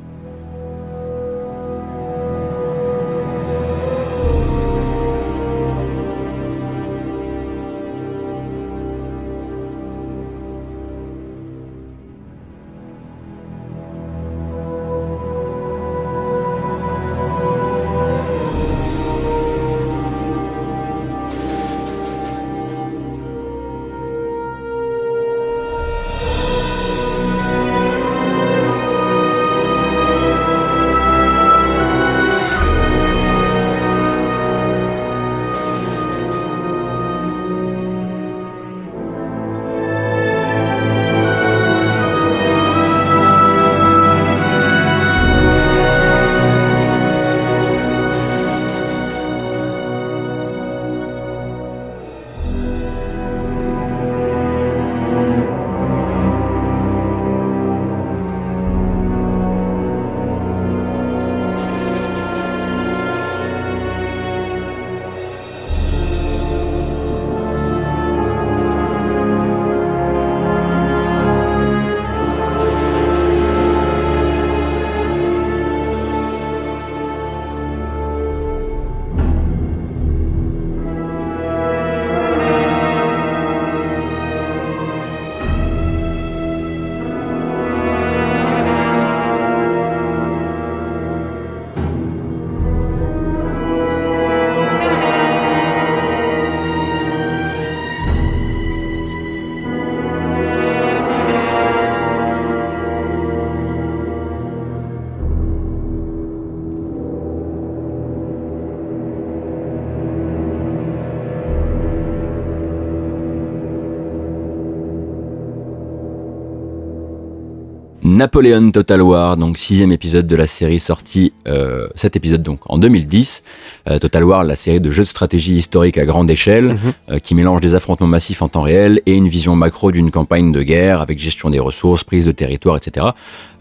Speaker 2: Napoléon Total War, donc sixième épisode de la série sorti, euh, cet épisode donc en 2010. Euh, Total War, la série de jeux de stratégie historique à grande échelle, euh, qui mélange des affrontements massifs en temps réel et une vision macro d'une campagne de guerre avec gestion des ressources, prise de territoire, etc.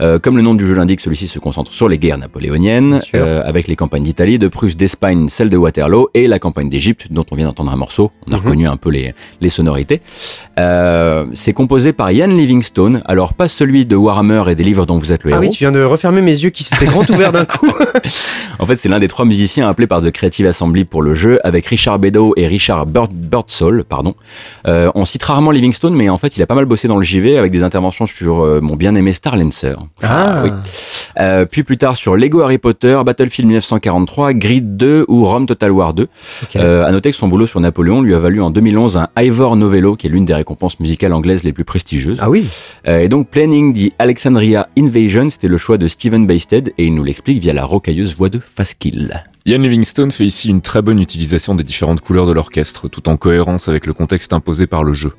Speaker 2: Euh, comme le nom du jeu l'indique, celui-ci se concentre sur les guerres napoléoniennes, euh, avec les campagnes d'Italie, de Prusse, d'Espagne, celle de Waterloo et la campagne d'Égypte, dont on vient d'entendre un morceau. On a reconnu un peu les, les sonorités. Euh, c'est composé par Ian Livingstone, alors pas celui de Warhammer et des livres dont vous êtes le
Speaker 1: Ah
Speaker 2: héros.
Speaker 1: oui, tu viens de refermer mes yeux qui s'étaient grand ouverts d'un coup. [laughs]
Speaker 2: En fait, c'est l'un des trois musiciens appelés par The Creative Assembly pour le jeu, avec Richard Bedow et Richard Bird, Birdsall, pardon. On cite rarement Livingstone, mais en fait, il a pas mal bossé dans le JV avec des interventions sur mon bien-aimé Star Lancer.
Speaker 1: Ah.
Speaker 2: oui. Euh, puis plus tard sur Lego Harry Potter, Battlefield 1943, Grid 2 ou Rome Total War 2.
Speaker 1: Ok.
Speaker 2: Euh, à noter que son boulot sur Napoléon lui a valu en 2011 un Ivor Novello, qui est l'une des récompenses musicales anglaises les plus prestigieuses.
Speaker 1: Ah oui.
Speaker 2: Euh, et donc Planning the Alexandria Invasion, c'était le choix de Steven Baysted et il nous l'explique via la rocailleuse voix de Faskill.
Speaker 4: Ian Livingstone fait ici une très bonne utilisation des différentes couleurs de l'orchestre, tout en cohérence avec le contexte imposé par le jeu.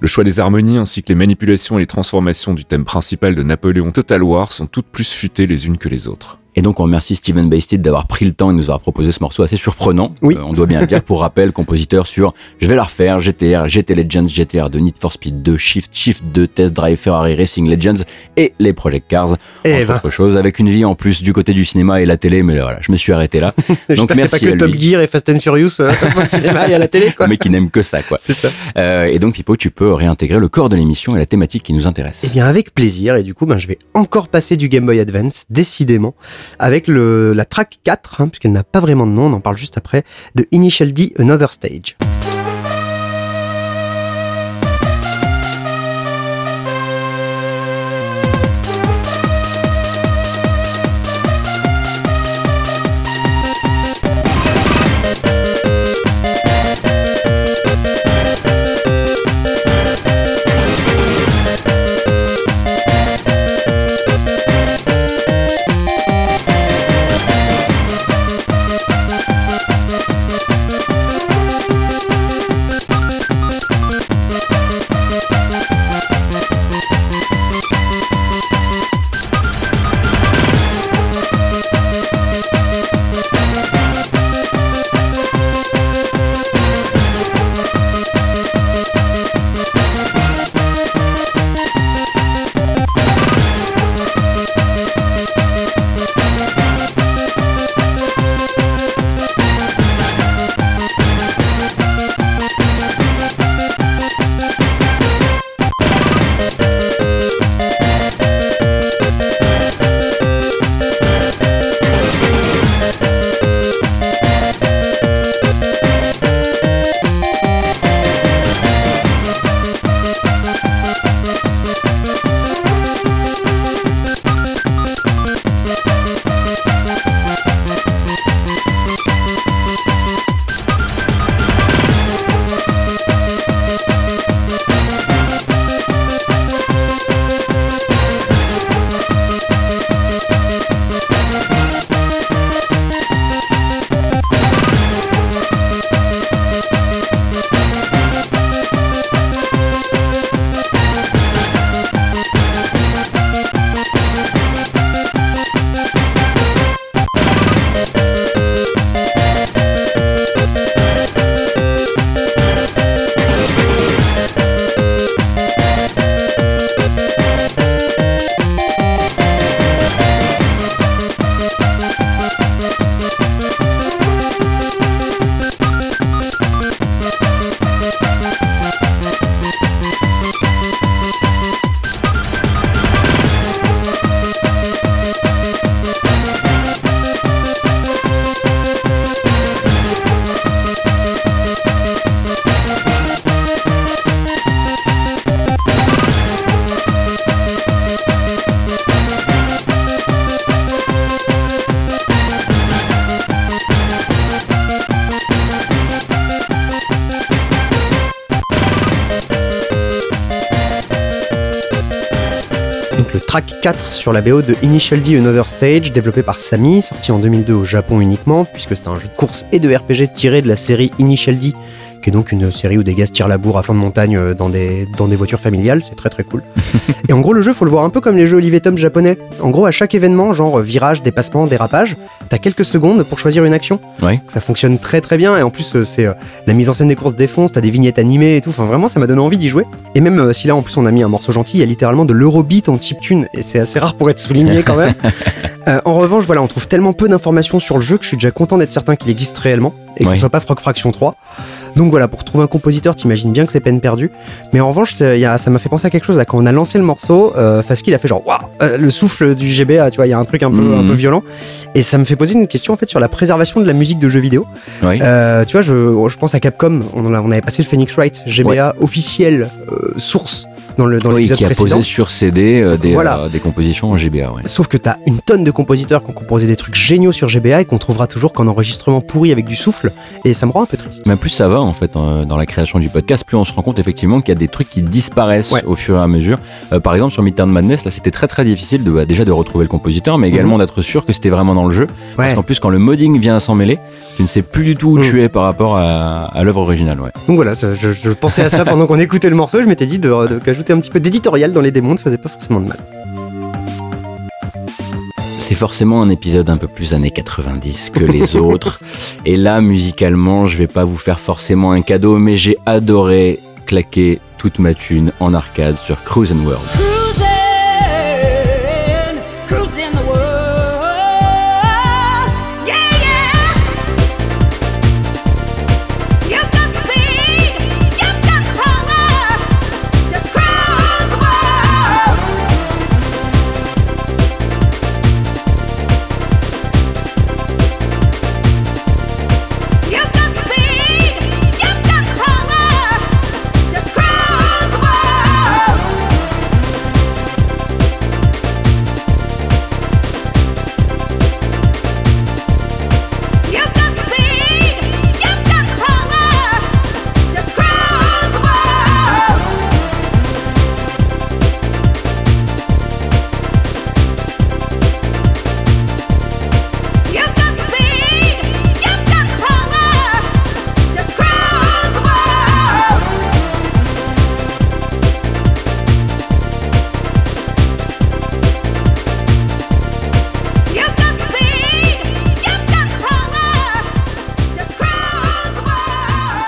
Speaker 4: Le choix des harmonies ainsi que les manipulations et les transformations du thème principal de Napoléon Total War sont toutes plus futées les unes que les autres.
Speaker 2: Et donc on remercie Steven Baysted d'avoir pris le temps et nous avoir proposé ce morceau assez surprenant.
Speaker 1: Oui.
Speaker 2: Euh, on doit bien le dire [laughs] pour rappel, compositeur sur, je vais la refaire, GTR, GT Legends, GTR de Need for Speed 2, Shift, Shift 2, Test Drive, Ferrari Racing Legends et les Project Cars.
Speaker 1: Eh
Speaker 2: entre
Speaker 1: ben.
Speaker 2: autres choses, avec une vie en plus du côté du cinéma et la télé, mais voilà, je me suis arrêté là. [laughs]
Speaker 1: J'espère que c'est pas
Speaker 2: merci
Speaker 1: que Top. Gear et Fast and Furious euh, au [laughs] cinéma et à la télé, quoi.
Speaker 2: Mais qui n'aime que ça, quoi.
Speaker 1: C'est ça.
Speaker 2: Euh, et donc, Pipo, tu peux réintégrer le corps de l'émission et la thématique qui nous intéresse.
Speaker 1: Eh bien, avec plaisir. Et du coup, ben, je vais encore passer du Game Boy Advance, décidément, avec le, la track 4, hein, puisqu'elle n'a pas vraiment de nom, on en parle juste après, de Initial D Another Stage. Sur la BO de Initial D Another Stage, développé par Samy, sorti en 2002 au Japon uniquement, puisque c'est un jeu de course et de RPG tiré de la série Initial D, qui est donc une série où des gars se tirent la bourre à flanc de montagne euh, dans des, dans des voitures familiales, c'est très très cool. [laughs] et en gros, le jeu, faut le voir un peu comme les jeux Olivier Tom japonais. En gros, à chaque événement, genre virage, dépassement, dérapage, t'as quelques secondes pour choisir une action.
Speaker 2: Ouais.
Speaker 1: Ça fonctionne très très bien, et en plus, euh, c'est euh, la mise en scène des courses défonce, t'as des vignettes animées et tout, enfin vraiment, ça m'a donné envie d'y jouer. Et même euh, si là, en plus, on a mis un morceau gentil, il y a littéralement de l'Eurobeat en chiptune, et c'est assez rare pour être souligné quand même. [laughs] Euh, en revanche, voilà, on trouve tellement peu d'informations sur le jeu que je suis déjà content d'être certain qu'il existe réellement et que
Speaker 2: Ouais.
Speaker 1: ce soit pas Frog Fraction 3. Donc voilà, pour trouver un compositeur, t'imagines bien que c'est peine perdue. Mais en revanche, y a- ça m'a fait penser à quelque chose là quand on a lancé le morceau. Euh, Faski, il a fait genre waouh, euh, le souffle du GBA, tu vois, il y a un truc un peu,
Speaker 2: Mhm.
Speaker 1: un peu violent. Et ça me fait poser une question en fait sur la préservation de la musique de jeux vidéo.
Speaker 2: Oui.
Speaker 1: Euh, tu vois, je, je pense à Capcom, on, en a- on avait passé le Phoenix Wright, GBA officiel, euh, source dans le dans
Speaker 2: Oui,
Speaker 1: l'épisode
Speaker 2: qui a
Speaker 1: précédent.
Speaker 2: posé sur CD euh, des,
Speaker 1: Voilà.
Speaker 2: euh, des compositions en GBA. Ouais.
Speaker 1: Sauf que t'as une tonne de compositeurs qui ont composé des trucs géniaux sur GBA et qu'on trouvera toujours qu'en enregistrement pourri avec du souffle, et ça me rend un peu triste.
Speaker 2: Mais plus ça va en fait euh, dans la création du podcast, plus on se rend compte effectivement qu'il y a des trucs qui disparaissent
Speaker 1: Ouais.
Speaker 2: au fur et à mesure. Par exemple sur Midtown Madness, là c'était très très difficile de bah, déjà de retrouver le compositeur, mais également d'être sûr que c'était vraiment dans le jeu. Parce
Speaker 1: Mhm.
Speaker 2: Qu'en plus quand le modding vient s'en mêler, tu ne sais plus du tout où
Speaker 1: Mm.
Speaker 2: tu es par rapport à, à l'œuvre originale.
Speaker 1: Donc voilà, ça, je, je pensais à ça pendant qu'on écoutait le morceau, je m'étais dit de, de- un petit peu d'éditorial dans les démons ne faisait pas forcément de mal.
Speaker 2: C'est forcément un épisode un peu plus années 90 que les [laughs] autres. Et là, musicalement, je vais pas vous faire forcément un cadeau, mais j'ai adoré claquer toute ma thune en arcade sur Cruise and World.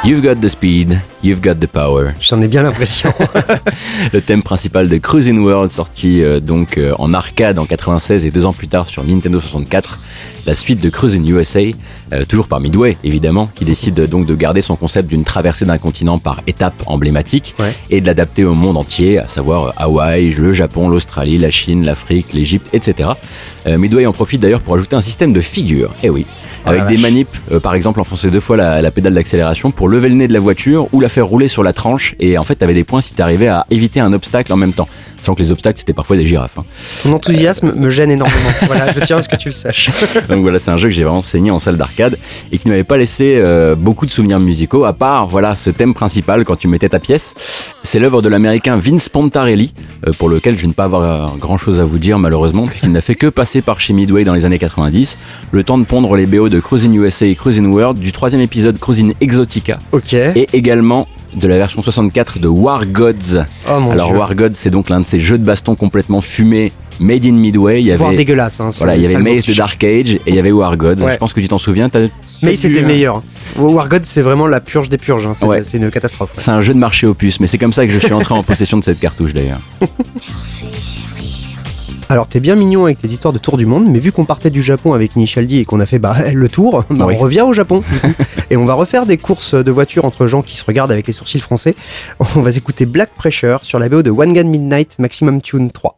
Speaker 5: You've got the speed, you've got the power.
Speaker 1: J'en ai bien l'impression. [laughs]
Speaker 2: Le thème principal de Cruising World, sorti euh, donc euh, en arcade en 96 et deux ans plus tard sur Nintendo 64. La suite de Cruising USA, euh, toujours par Midway évidemment, qui décide donc de garder son concept d'une traversée d'un continent par étapes emblématiques
Speaker 1: Ouais.
Speaker 2: et de l'adapter au monde entier, à savoir euh, Hawaï, le Japon, l'Australie, la Chine, l'Afrique, l'Égypte, etc. Euh, Midway en profite d'ailleurs pour ajouter un système de figures. Eh oui.
Speaker 1: Oh
Speaker 2: Avec des manips, euh, par exemple enfoncer deux fois la, la pédale d'accélération pour lever le nez de la voiture ou la faire rouler sur la tranche et en fait t'avais des points si t'arrivais à éviter un obstacle en même temps. Sachant que les obstacles c'était parfois des girafes. hein.
Speaker 1: Ton enthousiasme me gêne énormément. [laughs] Voilà, je tiens à ce que tu le saches. [laughs]
Speaker 2: Donc voilà, c'est un jeu que j'ai vraiment saigné en salle d'arcade et qui ne m'avait pas laissé euh, beaucoup de souvenirs musicaux, à part voilà ce thème principal quand tu mettais ta pièce. C'est l'œuvre de l'américain Vince Pontarelli, euh, pour lequel je ne vais pas avoir grand chose à vous dire malheureusement, puisqu'il n'a fait que passer par chez Midway dans les années 90, le temps de pondre les BO de Cruising USA et Cruising World, du troisième épisode Cruising Exotica,
Speaker 1: Ok.
Speaker 2: et également de la version 64 de War Gods.
Speaker 1: oh mon
Speaker 2: Alors
Speaker 1: dieu.
Speaker 2: War Gods, c'est donc l'un de ces jeux de baston complètement fumés, made in Midway. Il y
Speaker 1: Voire
Speaker 2: avait
Speaker 1: dégueulasse. Hein, c'est
Speaker 2: voilà, il y avait Maze de Dark Age et il y avait War Gods.
Speaker 1: Ouais.
Speaker 2: Je pense que tu t'en souviens. t'as
Speaker 1: c'était
Speaker 2: euh,
Speaker 1: meilleur. War God, c'est vraiment la purge des purges. hein. C'est
Speaker 2: Ouais.
Speaker 1: une catastrophe. ouais.
Speaker 2: C'est un jeu de marché opus, mais c'est comme ça que je suis entré en [laughs] possession de cette cartouche d'ailleurs.
Speaker 1: Alors, t'es bien mignon avec tes histoires de tour du monde, mais vu qu'on partait du Japon avec Initial D et qu'on a fait bah, [laughs] le tour, bah,
Speaker 2: Oui.
Speaker 1: on revient au Japon. du coup. [laughs] et on va refaire des courses de voitures entre gens qui se regardent avec les sourcils français. [laughs] On va écouter Black Pressure sur la BO de One Gun Midnight Maximum Tune 3.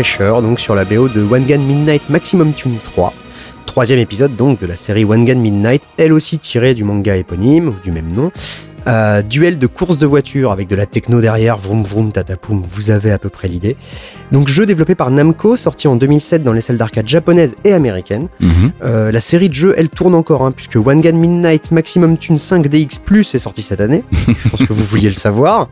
Speaker 1: Donc sur la BO de One Gun Midnight Maximum Tune 3. Troisième épisode donc de la série One Gun Midnight, elle aussi tirée du manga éponyme, du même nom. Euh, duel de course de voiture avec de la techno derrière, vroom vroom tatapoum, vous avez à peu près l'idée. Donc jeu développé par Namco, sorti en 2007 dans les salles d'arcade japonaises et américaines.
Speaker 2: Mhm.
Speaker 1: Euh, la série de jeux, elle tourne encore, hein, puisque One Gun Midnight Maximum Tune 5 DX Plus est sorti cette année. [laughs] Je pense que vous vouliez le savoir.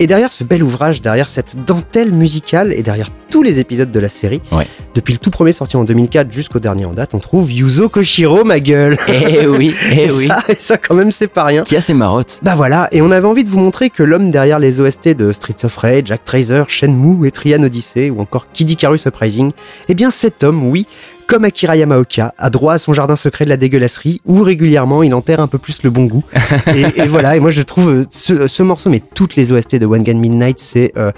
Speaker 1: Et derrière ce bel ouvrage, derrière cette dentelle musicale et derrière tous les épisodes de la série,
Speaker 2: Ouais.
Speaker 1: depuis le tout premier sorti en 2004 jusqu'au dernier en date, on trouve Yuzo Koshiro, ma gueule.
Speaker 2: Eh oui, [laughs] eh
Speaker 1: Et
Speaker 2: oui.
Speaker 1: ça, et ça, quand même, c'est pas rien.
Speaker 2: Qui a ses marottes
Speaker 1: Bah voilà, et on avait envie de vous montrer que l'homme derrière les OST de Streets of Rage, Jack Tracer, Shenmue, Etrian Odyssey ou encore Kid Icarus Uprising, eh bien cet homme, oui, comme Akira Yamaoka, a droit à son jardin secret de la dégueulasserie où régulièrement il enterre un peu plus le bon goût. [laughs] et, et voilà, et moi je trouve euh, ce, ce morceau, mais toutes les OST de One Gun Midnight, c'est euh,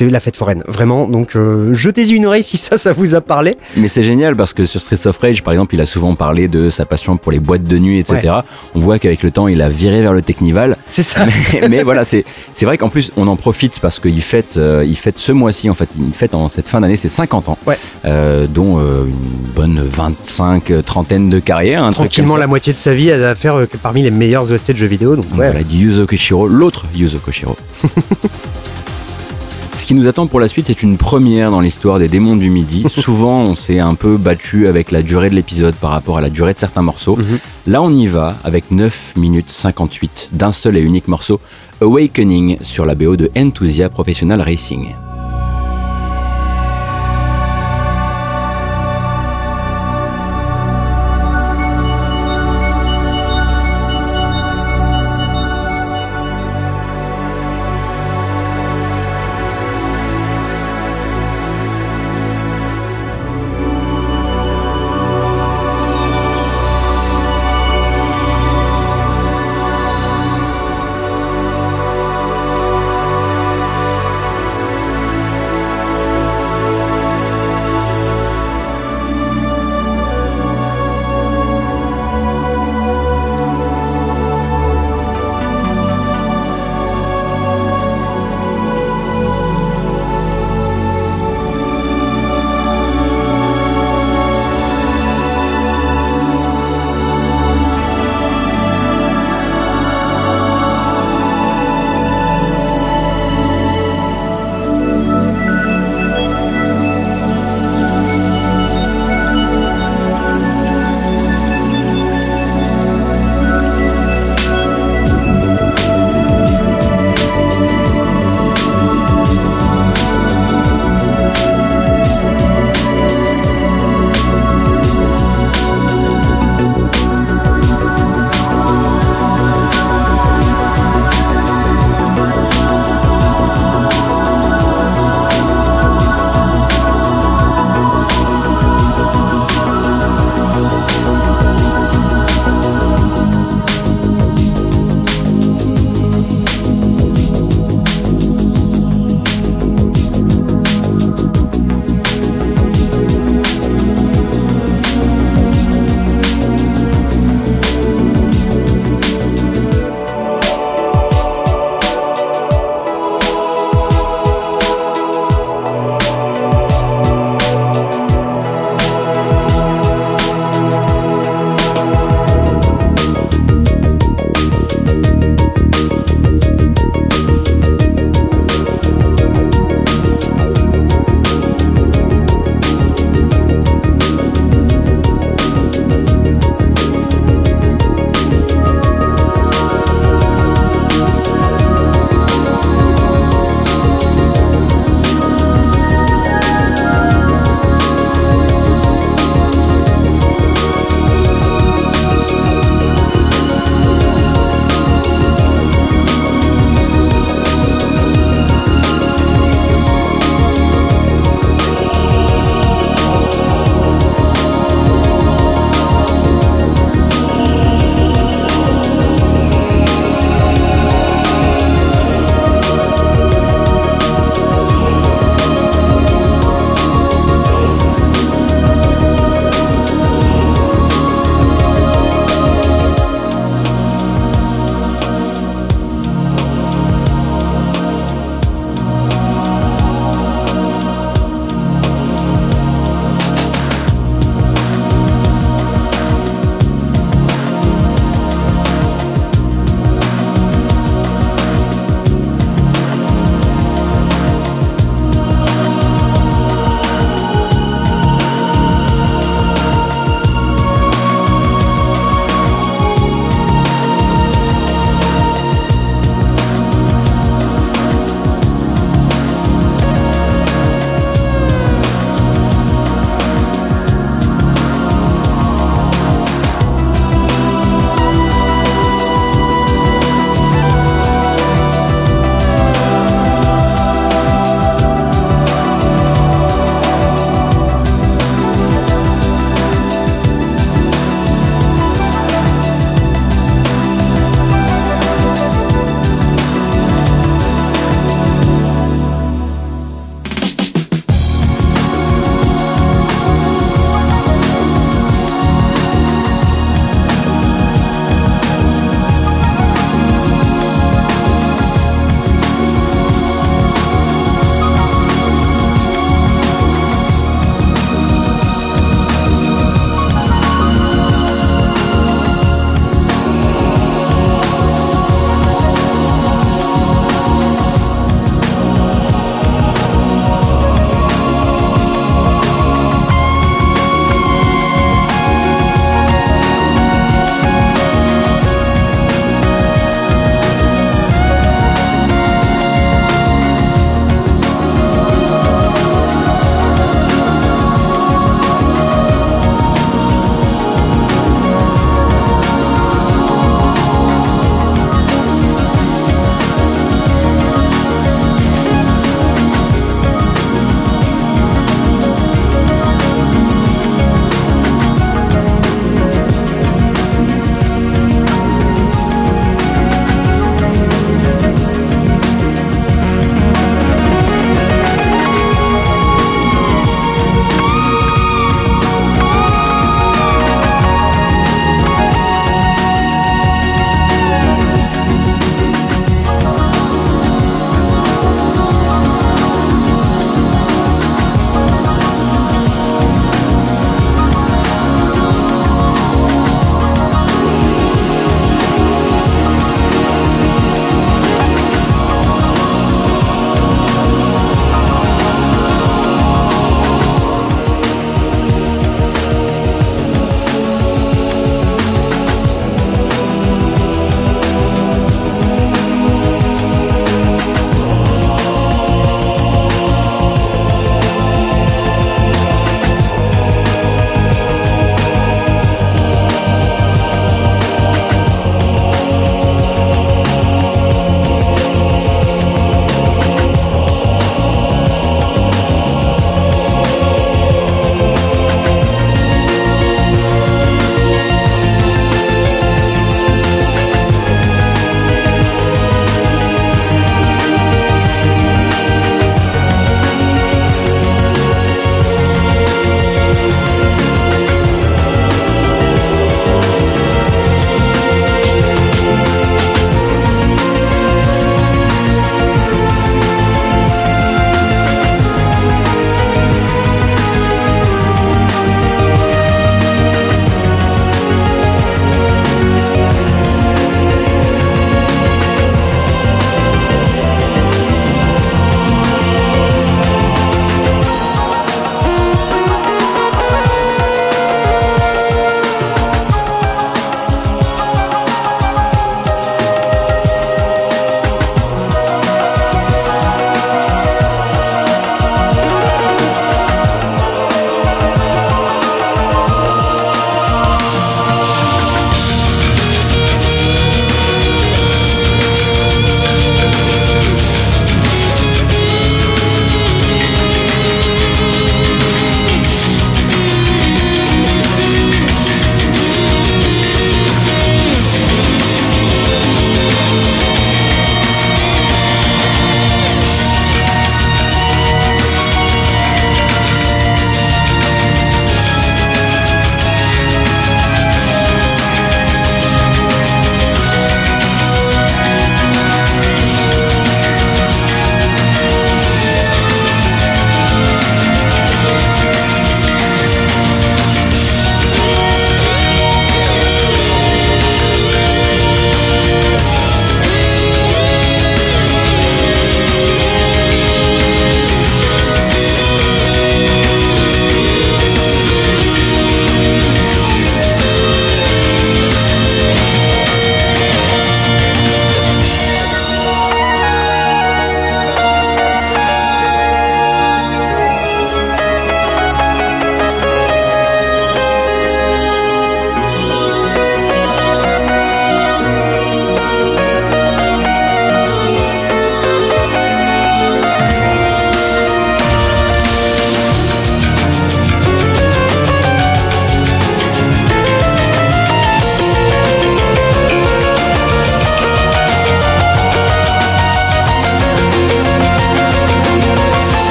Speaker 1: la fête foraine, vraiment. Donc euh, jetez-y une oreille si ça, ça vous a parlé.
Speaker 2: Mais c'est génial parce que sur Streets of Rage, par exemple, il a souvent parlé de sa passion pour les boîtes de nuit, etc. On voit qu'avec le temps, il a viré vers le Technival.
Speaker 1: C'est ça. [laughs]
Speaker 2: mais, mais voilà, c'est vrai qu'en plus, on en profite parce qu'il fête, euh, il fête ce mois-ci, en fait, il fête en cette fin d'année ses 50 ans,
Speaker 1: Ouais.
Speaker 2: dont une bonne 25, euh, trentaine de carrière. un
Speaker 1: Tranquillement, la moitié de sa vie à faire euh, parmi les meilleurs OST de jeux vidéo. Donc ouais,
Speaker 2: voilà, du Yuzo Koshiro, l'autre Yuzo Koshiro. [laughs] Ce qui nous attend pour la suite, c'est une première dans l'histoire des démons du midi. [laughs] Souvent, on s'est un peu battu avec la durée de l'épisode par rapport à la durée de certains morceaux.
Speaker 1: Mhm.
Speaker 2: Là, on y va avec 9 minutes 58 d'un seul et unique morceau, Awakening, sur la BO de Enthusia Professional Racing.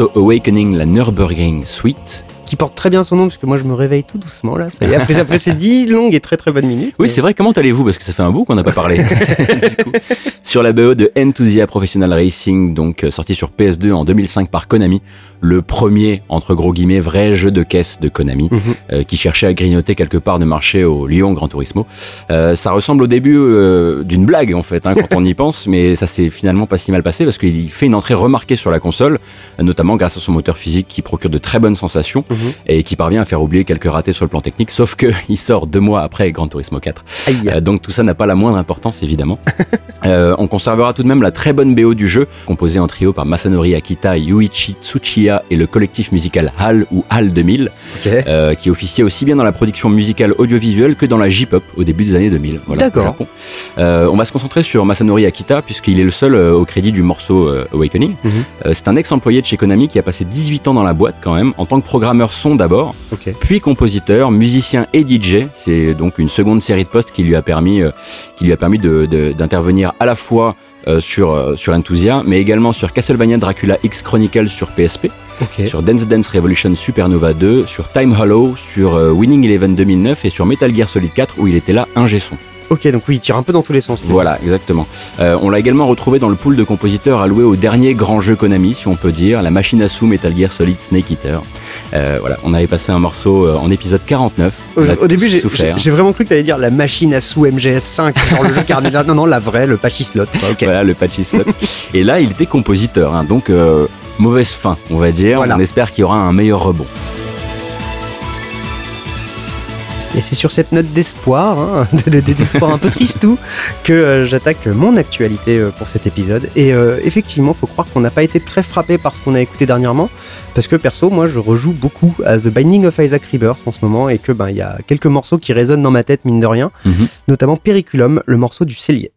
Speaker 2: Morceau Awakening, la Nürburgring Suite.
Speaker 1: Qui porte très bien son nom, parce que moi je me réveille tout doucement là. Ça y est, après, [laughs] après ces 10 longues et très très bonnes minutes.
Speaker 2: Oui, c'est vrai, comment allez-vous? Parce que ça fait un bout qu'on n'a pas parlé. Coup, [laughs] sur la BO de Enthusia Professional Racing, donc euh, sorti sur PS2 en 2005 par Konami, le premier, entre gros guillemets, vrai jeu de caisse de Konami,
Speaker 1: Mhm.
Speaker 2: euh, qui cherchait à grignoter quelque part de marché au Lyon Gran Turismo. Euh, ça ressemble au début euh, d'une blague, en fait, hein, quand on y [laughs] pense, mais ça s'est finalement pas si mal passé parce qu'il fait une entrée remarquée sur la console, notamment grâce à son moteur physique qui procure de très bonnes sensations
Speaker 1: Mhm.
Speaker 2: et qui parvient à faire oublier quelques ratés sur le plan technique, sauf que [laughs] il sort deux mois après Gran Turismo 4.
Speaker 1: Aïe.
Speaker 2: Euh, donc tout ça n'a pas la moindre importance évidemment. [laughs] Euh, on conservera tout de même la très bonne BO du jeu, composée en trio par Masanori Akita, Yuichi Tsuchiya et le collectif musical HAL ou HAL 2000,
Speaker 1: Ok.
Speaker 2: euh, qui officiait aussi bien dans la production musicale audiovisuelle que dans la J-pop au début des années 2000. Voilà,
Speaker 1: D'accord.
Speaker 2: Euh, on va se concentrer sur Masanori Akita puisqu'il est le seul au crédit du morceau Awakening.
Speaker 1: Mhm.
Speaker 2: C'est un ex-employé de chez Konami qui a passé 18 ans dans la boîte quand même, en tant que programmeur son d'abord, puis compositeur, musicien et DJ. C'est donc une seconde série de postes qui lui a permis, qui lui a permis de- à la fois euh, sur, euh, sur Enthusia, mais également sur Castlevania Dracula X Chronicle sur PSP, sur Dance Dance Revolution Supernova 2, sur Time Hollow, sur euh, Winning Eleven 2009 et sur Metal Gear Solid 4 où il était là ingé son.
Speaker 1: Ok, donc oui, il tire un peu dans tous les sens.
Speaker 2: Voilà, exactement. Euh, on l'a également retrouvé dans le pool de compositeurs alloué au dernier grand jeu Konami, si on peut dire, la machine à sous Metal Gear Solid Snake Eater. Euh, voilà, on avait passé un morceau euh, en épisode 49.
Speaker 1: Au, au début, j'ai- vraiment cru que t'allais dire la machine à sous MGS5, genre le jeu cardinal. [laughs] Non, non, la vraie, le Pachyslot. quoi, Ok.
Speaker 2: Voilà, le patchy slot. Et là, il était compositeur, hein, donc euh, mauvaise fin, on va dire.
Speaker 1: Voilà.
Speaker 2: On espère qu'il y aura un meilleur rebond.
Speaker 1: Et c'est sur cette note d'espoir, hein, [laughs] de- de- d'espoir un peu tristou, que euh, j'attaque mon actualité euh, pour cet épisode. Et euh, effectivement, faut croire qu'on n'a pas été très frappé par ce qu'on a écouté dernièrement, parce que perso, moi, je rejoue beaucoup à The Binding of Isaac Rebirth en ce moment, et que ben il y a quelques morceaux qui résonnent dans ma tête mine de rien,
Speaker 2: Mhm.
Speaker 1: notamment Periculum, le morceau du cellier.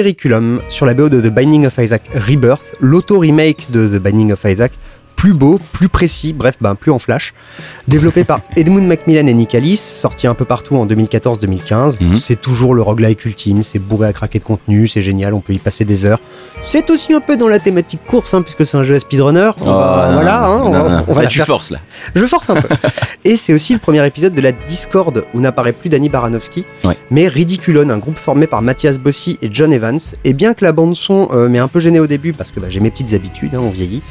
Speaker 1: Bericulum sur la BO de The Binding of Isaac Rebirth, l'auto-remake de The Binding of Isaac, plus beau, plus précis, bref, ben, plus en flash. Développé par [laughs] Edmund Macmillan et Nick Alice, sorti un peu partout en 2014-2015.
Speaker 2: Mhm.
Speaker 1: C'est toujours le roguelike ultime, c'est bourré à craquer de contenu, c'est génial, on peut y passer des heures. C'est aussi un peu dans la thématique course, hein, puisque c'est un jeu à speedrunner. Voilà, hein, on
Speaker 2: non,
Speaker 1: va,
Speaker 2: non.
Speaker 1: on va
Speaker 2: Là,
Speaker 1: la
Speaker 2: tu
Speaker 1: faire
Speaker 2: forces là.
Speaker 1: je force un peu. [laughs] Et c'est aussi le premier épisode de la Discord où n'apparaît plus Danny Baranovski,
Speaker 2: Ouais.
Speaker 1: mais Ridiculon, un groupe formé par Mathias Bossy et John Evans. Et bien que la bande son euh, m'ait un peu gêné au début parce que bah, j'ai mes petites habitudes, hein, on vieillit,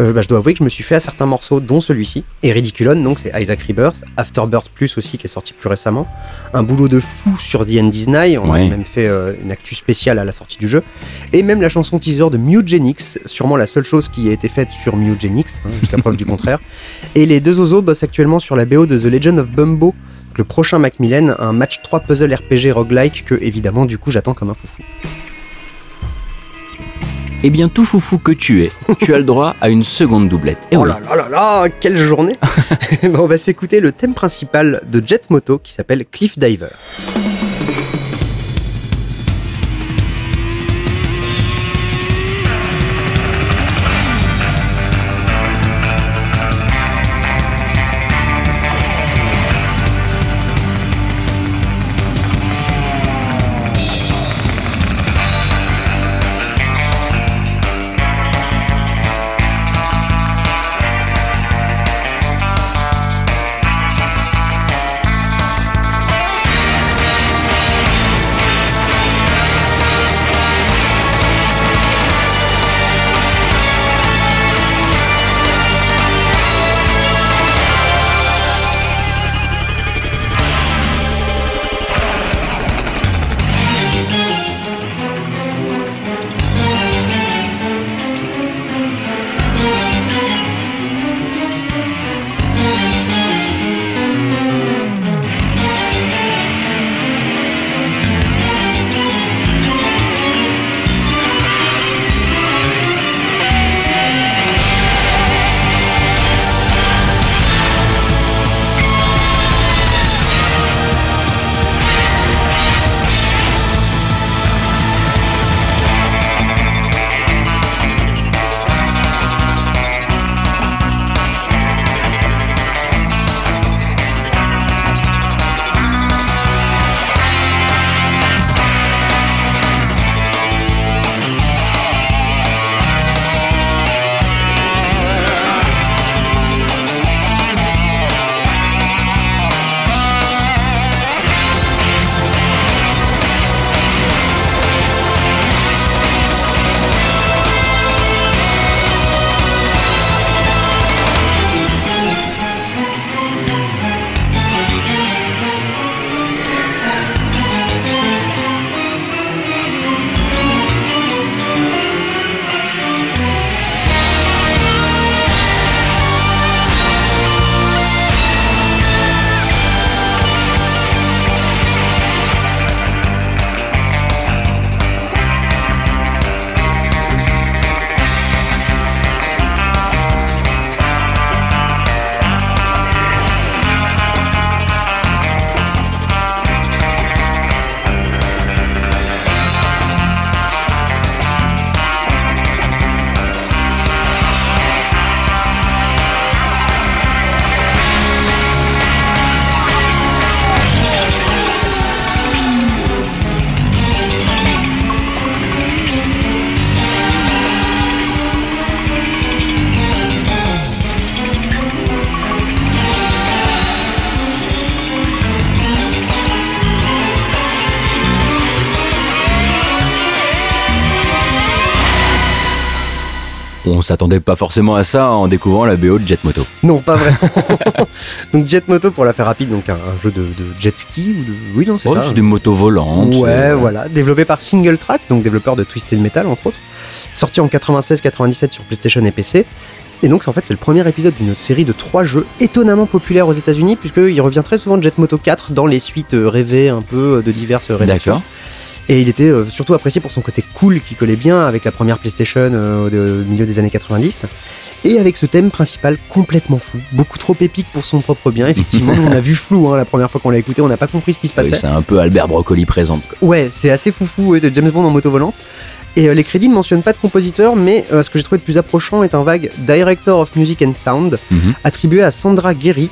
Speaker 1: euh, bah, je dois avouer que je me suis fait à certains morceaux, dont celui-ci. Et Ridiculon, donc c'est Isaac Rebirth, Afterbirth Plus aussi qui est sorti plus récemment. Un boulot de fou sur The End is Nigh, on
Speaker 2: Ouais.
Speaker 1: a même fait euh, une actu spéciale à la sortie du jeu. Et même la chanson teaser de Mutagenics, sûrement la seule chose qui a été faite sur Mutagenics, hein, jusqu'à preuve du [laughs] contraire. Et les deux oiseaux bossent actuellement sur la BO de The Legend of Bumbo, le prochain Macmillan, un match 3 puzzle RPG roguelike que évidemment du coup j'attends comme un foufou.
Speaker 2: Eh bien, tout foufou que tu es, tu as le droit à une seconde doublette. Et
Speaker 1: oh
Speaker 2: oui.
Speaker 1: là là là là, quelle journée [laughs] [laughs] Ben, On va s'écouter le thème principal de Jet Moto qui s'appelle Cliff Diver.
Speaker 2: S'attendait pas forcément à ça en découvrant la BO de Jet Moto.
Speaker 1: Non, pas vraiment. [laughs] donc Jet Moto pour la faire rapide, donc un, un jeu de, de jet ski ou de... Oui, non, c'est
Speaker 2: Oh,
Speaker 1: ça.
Speaker 2: c'est des motos volantes.
Speaker 1: Ouais, voilà. Développé par Single Track, donc développeur de Twisted Metal, entre autres. Sorti en 96-97 sur PlayStation et PC. Et donc, en fait, c'est le premier épisode d'une série de trois jeux étonnamment populaires aux États-Unis, puisqu'il revient très souvent de Jet Moto 4 dans les suites euh, rêvées un peu euh, de diverses rédactions.
Speaker 2: D'accord.
Speaker 1: Et il était euh, surtout apprécié pour son côté cool qui collait bien avec la première PlayStation euh, au, au milieu des années 90. Et avec ce thème principal complètement fou, beaucoup trop épique pour son propre bien. Effectivement, [laughs] on a vu flou hein, la première fois qu'on l'a écouté, on n'a pas compris ce qui se
Speaker 2: Oui,
Speaker 1: passait.
Speaker 2: c'est un peu Albert Broccoli présente. quoi.
Speaker 1: Ouais, c'est assez foufou de James Bond en moto volante. Et euh, les crédits ne mentionnent pas de compositeur, mais euh, ce que j'ai trouvé le plus approchant est un vague Director of Music and Sound,
Speaker 2: Mhm.
Speaker 1: attribué à Sandra Guerry.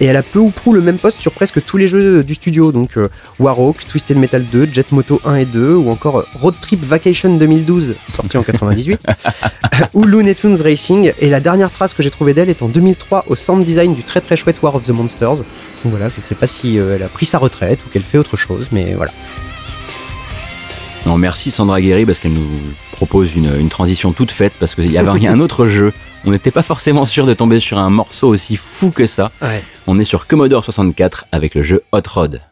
Speaker 1: Et elle a peu ou prou le même poste sur presque tous les jeux du studio, donc euh, Warhawk, Twisted Metal 2, Jet Moto 1 et 2, ou encore Road Trip Vacation 2012, sorti en 98, [laughs] ou Looney Tunes Racing. Et la dernière trace que j'ai trouvée d'elle est en 2003 au sound design du très très chouette War of the Monsters. Donc voilà, je ne sais pas si euh, elle a pris sa retraite ou qu'elle fait autre chose, mais voilà.
Speaker 2: Non, merci Sandra Guerry parce qu'elle nous propose une, une transition toute faite parce qu'il y avait rien- un autre jeu. On n'était pas forcément sûr de tomber sur un morceau aussi fou que ça.
Speaker 1: Ouais.
Speaker 2: On est sur Commodore 64 avec le jeu Hot Rod.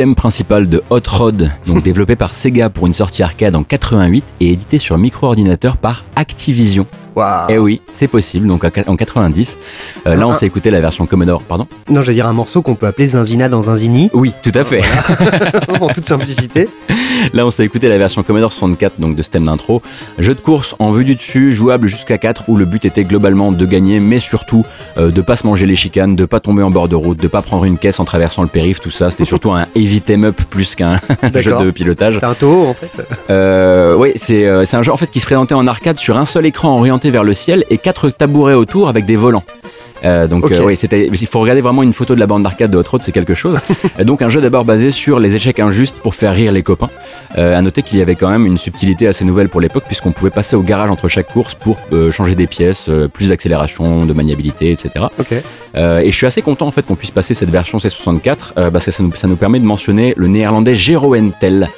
Speaker 2: Thème principal de Hot Rod, donc [laughs] développé par Sega pour une sortie arcade en 88 et édité sur micro-ordinateur par Activision
Speaker 1: Waouh.
Speaker 2: Eh oui, c'est possible. Donc en 90, euh, là on
Speaker 1: Ah.
Speaker 2: s'est écouté la version Commodore, pardon.
Speaker 1: Non, j'allais dire un morceau qu'on peut appeler Zinzina dans Zinzini,
Speaker 2: Oui, tout à fait. [laughs] [laughs]
Speaker 1: en toute simplicité. [laughs]
Speaker 2: Là, on s'est écouté la version Commodore 64, donc de ce thème d'intro. Jeu de course en vue du dessus, jouable jusqu'à 4, où le but était globalement de gagner, mais surtout euh, de pas se manger les chicanes, de pas tomber en bord de route, de pas prendre une caisse en traversant le périph', tout ça. C'était [laughs] surtout un heavy theme up plus qu'un [laughs] jeu de pilotage.
Speaker 1: C'est un taux, en fait.
Speaker 2: Euh, oui, c'est euh, c'est un jeu en fait qui se présentait en arcade sur un seul écran orienté vers le ciel et quatre tabourets autour avec des volants. Euh, donc euh, oui, c'était. Il faut regarder vraiment une photo de la bande d'arcade de Hot Rod, c'est quelque chose. [laughs] Et donc un jeu d'abord basé sur les échecs injustes pour faire rire les copains. Euh, à noter qu'il y avait quand même une subtilité assez nouvelle pour l'époque puisqu'on pouvait passer au garage entre chaque course pour euh, changer des pièces, euh, plus d'accélération, de maniabilité, etc. Euh, et je suis assez content en fait qu'on puisse passer cette version C64 euh, parce que ça nous, ça nous permet de mentionner le néerlandais Gero Entel,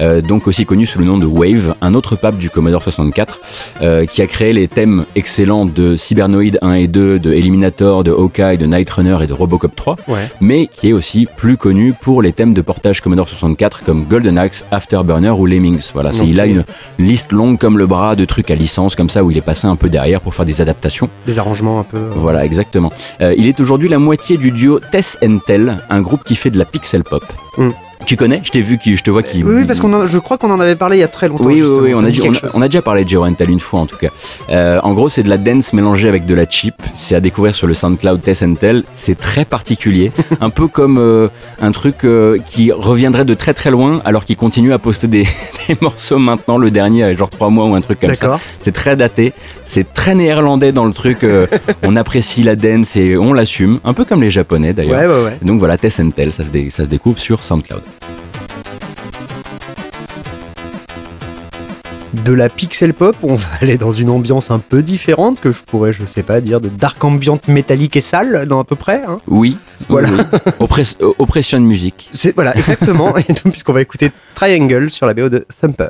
Speaker 2: euh, donc aussi connu sous le nom de Wave, un autre pape du Commodore 64, euh, qui a créé les thèmes excellents de Cybernoid 1 et 2, de De Hawkeye, de Night Runner et de Robocop 3,
Speaker 1: Ouais.
Speaker 2: mais qui est aussi plus connu pour les thèmes de portage Commodore 64 comme Golden Axe, Afterburner ou Lemmings. Voilà, il a une liste longue comme le bras de trucs à licence comme ça où il est passé un peu derrière pour faire des adaptations.
Speaker 1: Des arrangements un peu. euh,
Speaker 2: Voilà, exactement. Euh, il est aujourd'hui la moitié du duo Tess Tel, un groupe qui fait de la pixel pop.
Speaker 1: Mm.
Speaker 2: Tu connais Je t'ai vu, qui, je te vois qui.
Speaker 1: Oui, parce qu'on je crois qu'on en avait parlé il y a très longtemps.
Speaker 2: Oui, oui, on a,
Speaker 1: dit
Speaker 2: on, a déjà parlé de Entel une fois en tout cas. Euh, en gros, c'est de la dance mélangée avec de la chip. C'est à découvrir sur le SoundCloud Tess Tel. C'est très particulier, [laughs] un peu comme euh, un truc euh, qui reviendrait de très très loin, alors qu'il continue à poster des, [laughs] des morceaux maintenant. Le dernier, genre trois mois ou un truc comme ça. C'est très daté, c'est très néerlandais dans le truc. [laughs] on apprécie la dance et on l'assume, un peu comme les japonais d'ailleurs.
Speaker 1: Ouais, ouais, ouais.
Speaker 2: Donc voilà, Tess Tel, ça se, dé- ça se découvre sur SoundCloud.
Speaker 1: De la pixel pop, on va [laughs] aller dans une ambiance un peu différente que je pourrais, je sais pas, dire de dark ambient métallique et sale, dans à peu près. hein.
Speaker 2: Oui,
Speaker 1: Voilà.
Speaker 2: oui. [laughs] Oppress- euh, Oppression Music.
Speaker 1: Voilà, exactement. et donc, puisqu'on va écouter Triangle sur la BO de Thumper.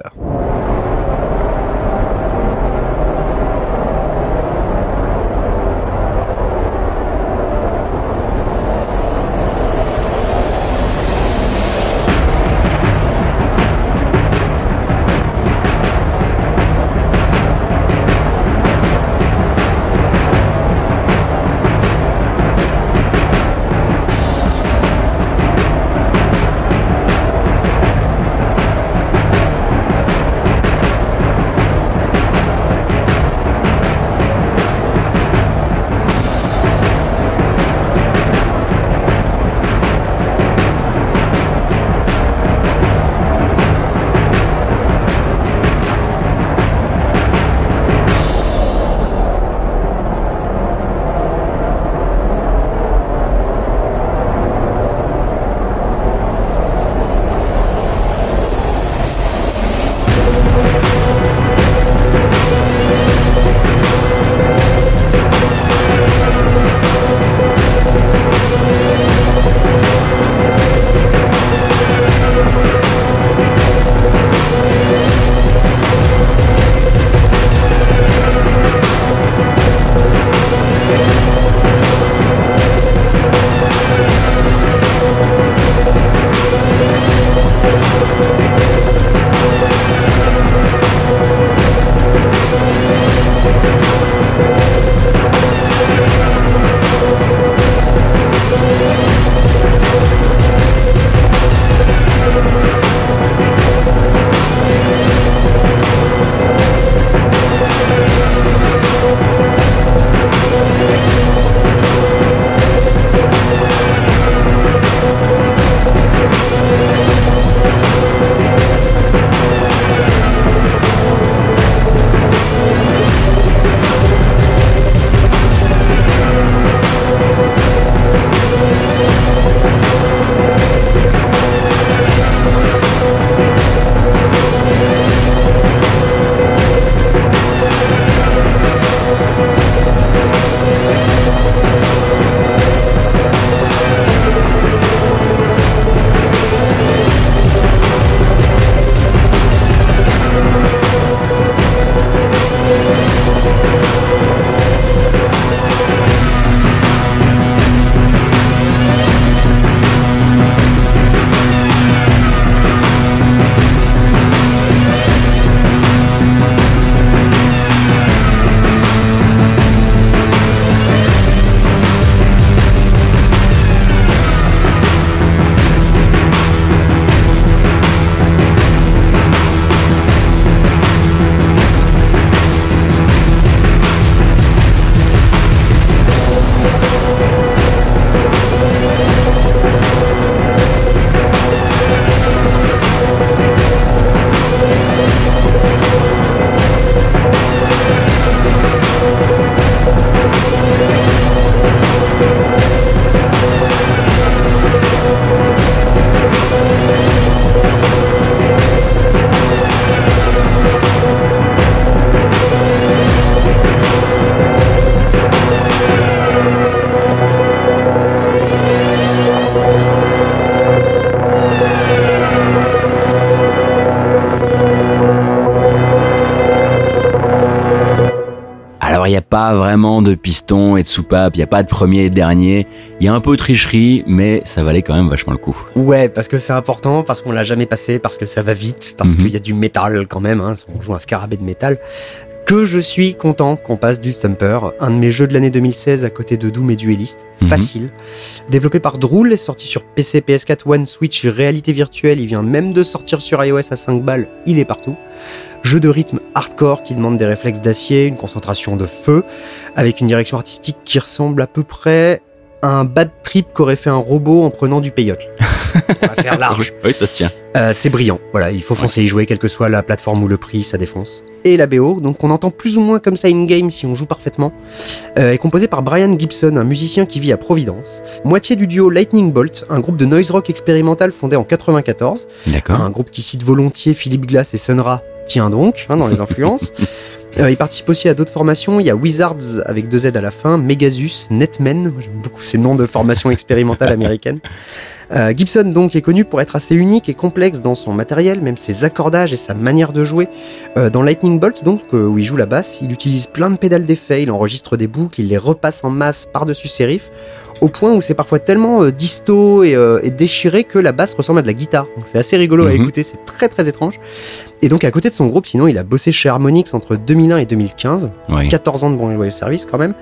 Speaker 2: Vraiment de piston et de soupape, il n'y a pas de premier et de dernier. Il y a un peu de tricherie, mais ça valait quand même vachement le coup.
Speaker 1: Ouais, parce que c'est important, parce qu'on l'a jamais passé, parce que ça va vite, parce
Speaker 2: Mhm.
Speaker 1: qu'il y a du métal quand même, hein, on joue un scarabée de métal. Que je suis content qu'on passe du Thumper, un de mes jeux de l'année 2016 à côté de Doom et Duelist.
Speaker 2: Mhm.
Speaker 1: Facile. Développé par Drool, sorti sur PC, PS4, One, Switch, réalité virtuelle, il vient même de sortir sur iOS à 5 balles, il est partout. Jeu de rythme hardcore qui demande des réflexes d'acier, une concentration de feu, avec une direction artistique qui ressemble à peu près à un bad trip qu'aurait fait un robot en prenant du peyote. On va faire [laughs] large.
Speaker 2: Oui, ça se tient.
Speaker 1: Euh, c'est brillant, voilà, il faut foncer y jouer, quelle que soit la plateforme ou le prix, ça défonce. Et la BO, donc on entend plus ou moins comme ça in-game si on joue parfaitement, euh, est composée par Brian Gibson, un musicien qui vit à Providence, moitié du duo Lightning Bolt, un groupe de noise rock expérimental fondé en 94,
Speaker 2: D'accord.
Speaker 1: un groupe qui cite volontiers Philippe Glass et Sun Ra, tiens donc, hein, dans les influences. [laughs] Euh, il participe aussi à d'autres formations, il y a Wizards avec deux Z à la fin, Megasus, Netmen, j'aime beaucoup ces noms de formations expérimentales américaines. [laughs] Euh, Gibson donc est connu pour être assez unique et complexe dans son matériel, même ses accordages et sa manière de jouer. Euh, dans Lightning Bolt donc, euh, où il joue la basse, il utilise plein de pédales d'effet, il enregistre des boucles, il les repasse en masse par-dessus ses riffs, au point où c'est parfois tellement euh, disto et, euh, et déchiré que la basse ressemble à de la guitare. Donc c'est assez rigolo à
Speaker 2: Mhm.
Speaker 1: écouter, c'est très très étrange. Et donc à côté de son groupe, sinon il a bossé chez Harmonix entre 2001 et 2015,
Speaker 2: Oui.
Speaker 1: 14 ans de bon service quand même.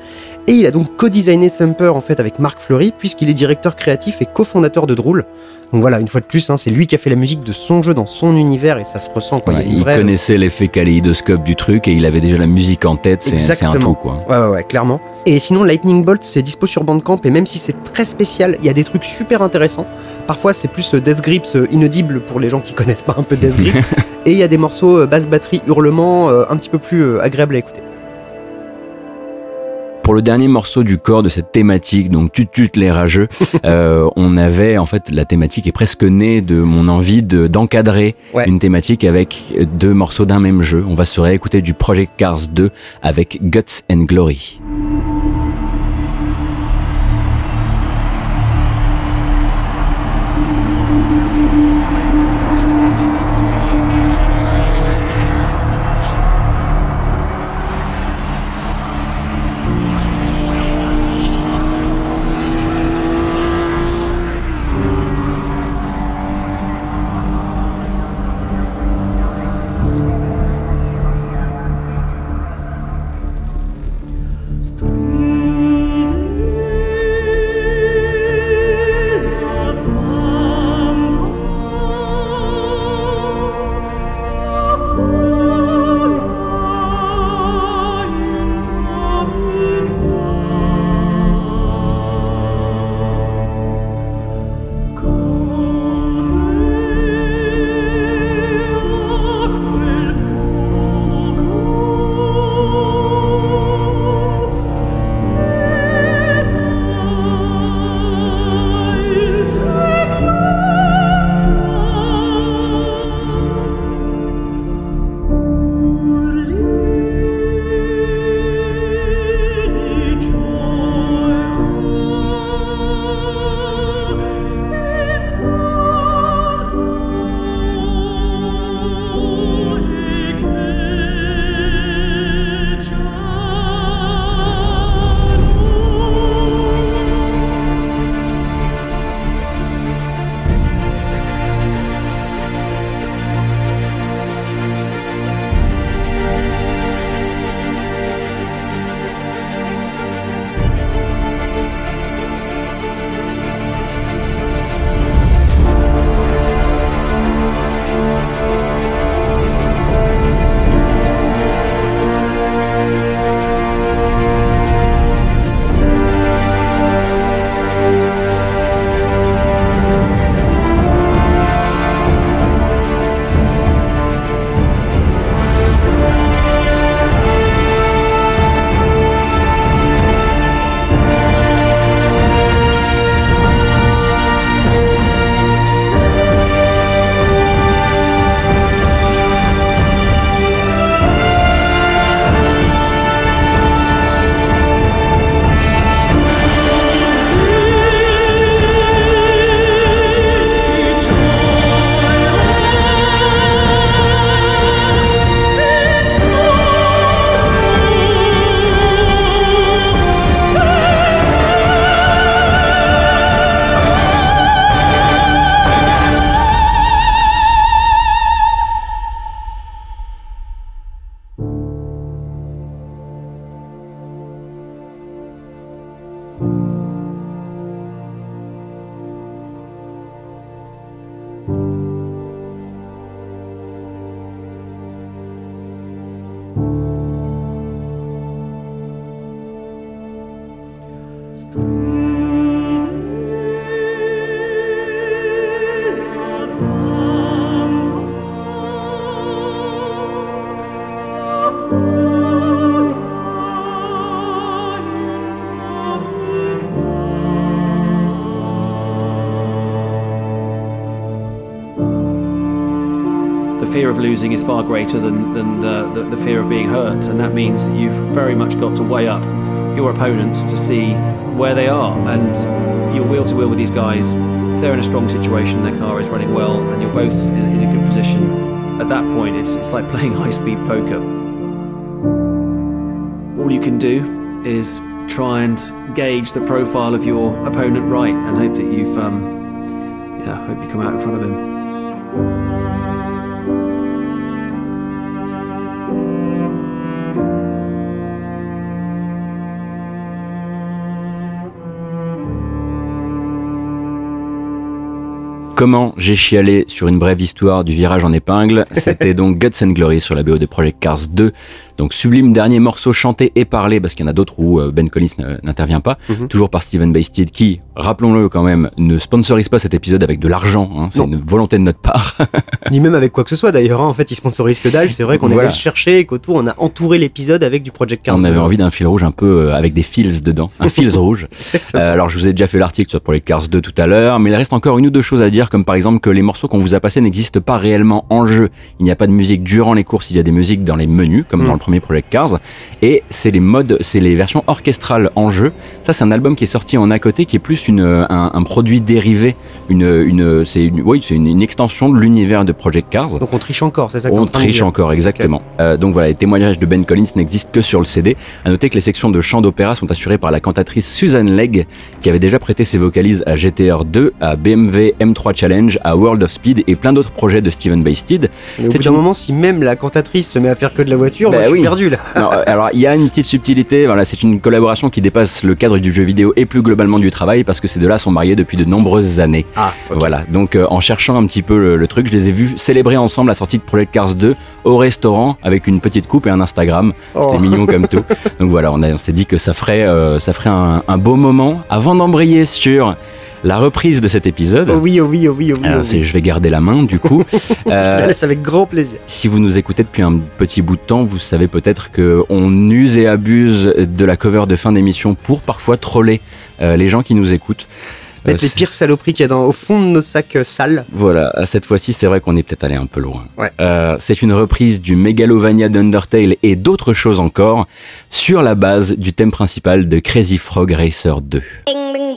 Speaker 1: Et il a donc co-designé Thumper en fait avec Marc Fleury, puisqu'il est directeur créatif et cofondateur de Drool. Donc voilà, une fois de plus, hein, c'est lui qui a fait la musique de son jeu dans son univers et ça se ressent quoi.
Speaker 2: Ouais,
Speaker 1: il vraie-
Speaker 2: connaissait l'effet kaléidoscope du truc et il avait déjà la musique en tête, c'est un
Speaker 1: Exactement.
Speaker 2: tout quoi.
Speaker 1: Ouais, ouais, ouais, clairement. Et sinon, Lightning Bolt, c'est dispo sur Bandcamp, et même si c'est très spécial, il y a des trucs super intéressants. Parfois, c'est plus euh, Death Grips euh, inaudible pour les gens qui [laughs] connaissent pas un peu Death Grips. [laughs] et il y a des morceaux euh, basse batterie, hurlement, un petit peu plus agréables à écouter.
Speaker 2: Pour le dernier morceau du corps de cette thématique, donc tut tut les rageux, [laughs] euh, on avait en fait la thématique est presque née de mon envie de d'encadrer
Speaker 1: Ouais.
Speaker 2: une thématique avec deux morceaux d'un même jeu. On va se réécouter du Project Cars 2 avec Guts and Glory.
Speaker 3: Losing is far greater than, than the, the, the fear of being hurt, and that means that you've very much got to weigh up your opponents to see where they are. And you're wheel to wheel with these guys. If they're in a strong situation, their car is running well, and you're both in, in a good position, at that point, it's, it's like playing [laughs] high speed poker. All you can do is try and gauge the profile of your opponent right and hope that you've, um, yeah, hope you come out in front of him.
Speaker 2: Comment j'ai chialé sur une brève histoire du virage en épingle C'était donc Guts and Glory sur la BO de Project Cars 2. Donc sublime dernier morceau chanté et parlé parce qu'il y en a d'autres où euh, Ben Collins n'intervient pas.
Speaker 1: Mhm.
Speaker 2: Toujours par Steven Bastid qui, rappelons-le quand même, ne sponsorise pas cet épisode avec de l'argent. hein. C'est une volonté de notre part. [laughs]
Speaker 1: Ni même avec quoi que ce soit d'ailleurs. hein. En fait, ils sponsorisent que dalle. C'est vrai qu'on est
Speaker 2: Voilà.
Speaker 1: allé le chercher et qu'autour, on a entouré l'épisode avec du Project Cars.
Speaker 2: On avait envie d'un fil rouge un peu euh, avec des fils dedans, un fils [laughs] rouge. Euh, alors je vous ai déjà fait l'article sur Project Cars 2 tout à l'heure, mais il reste encore une ou deux choses à dire, comme par exemple que les morceaux qu'on vous a passés n'existent pas réellement en jeu. Il n'y a pas de musique durant les courses, il y a des musiques dans les menus, comme
Speaker 1: Mm.
Speaker 2: dans le premier Project Cars, et c'est les modes, c'est les versions orchestrales en jeu. Ça c'est un album qui est sorti en à côté, qui est plus une, un, un produit dérivé, une, une, c'est une, oui, c'est une, une extension de l'univers de Project Cars.
Speaker 1: Donc on triche encore, c'est ça
Speaker 2: On triche encore, exactement. Euh, donc voilà, les témoignages de Ben Collins n'existent que sur le CD. À noter que les sections de chant d'opéra sont assurées par la cantatrice Suzanne Legg, qui avait déjà prêté ses vocalises à GTR 2, à BMW M3 Challenge, à World of Speed et plein d'autres projets de Steven Bastid.
Speaker 1: Mais au
Speaker 2: C'est
Speaker 1: bout d'un
Speaker 2: une-
Speaker 1: moment, si même la cantatrice se met à faire que de la voiture,
Speaker 2: Bah
Speaker 1: moi
Speaker 2: oui.
Speaker 1: perdu là.
Speaker 2: Alors, euh, [laughs] alors, il y a une petite subtilité, voilà, c'est une collaboration qui dépasse le cadre du jeu vidéo et plus globalement du travail, parce que ces deux-là sont mariés depuis de nombreuses années.
Speaker 1: Ah.
Speaker 2: Voilà, donc euh, en cherchant un petit peu le, le truc, je les ai vus célébrer ensemble la sortie de Project Cars 2 au restaurant avec une petite coupe et un Instagram. C'était
Speaker 1: Oh.
Speaker 2: mignon comme tout. [laughs] Donc voilà, on, s'est dit que ça ferait, euh, ça ferait un, un beau moment avant d'embrayer sur la reprise de cet épisode.
Speaker 1: Oh oui, oh oui, oh oui, oh oui.
Speaker 2: Alors,
Speaker 1: oh
Speaker 2: c'est-
Speaker 1: oui.
Speaker 2: je vais garder la main du coup. [laughs]
Speaker 1: Je te
Speaker 2: Euh,
Speaker 1: la laisse avec grand plaisir.
Speaker 2: si vous nous écoutez depuis un petit bout de temps, vous savez peut-être que on use et abuse de la cover de fin d'émission pour parfois troller euh, les gens qui nous écoutent. Euh,
Speaker 1: Mettre les pires saloperies qu'il y a dans, au fond de nos sacs euh, sales.
Speaker 2: Voilà, cette fois-ci, c'est vrai qu'on est peut-être allé un peu loin.
Speaker 1: Ouais.
Speaker 2: Euh, c'est une reprise du Megalovania d'Undertale et d'autres choses encore sur la base du thème principal de Crazy Frog Racer 2.
Speaker 6: Bing bing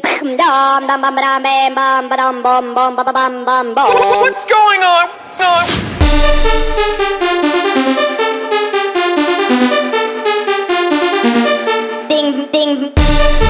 Speaker 5: What's going on?
Speaker 6: Ding, ding.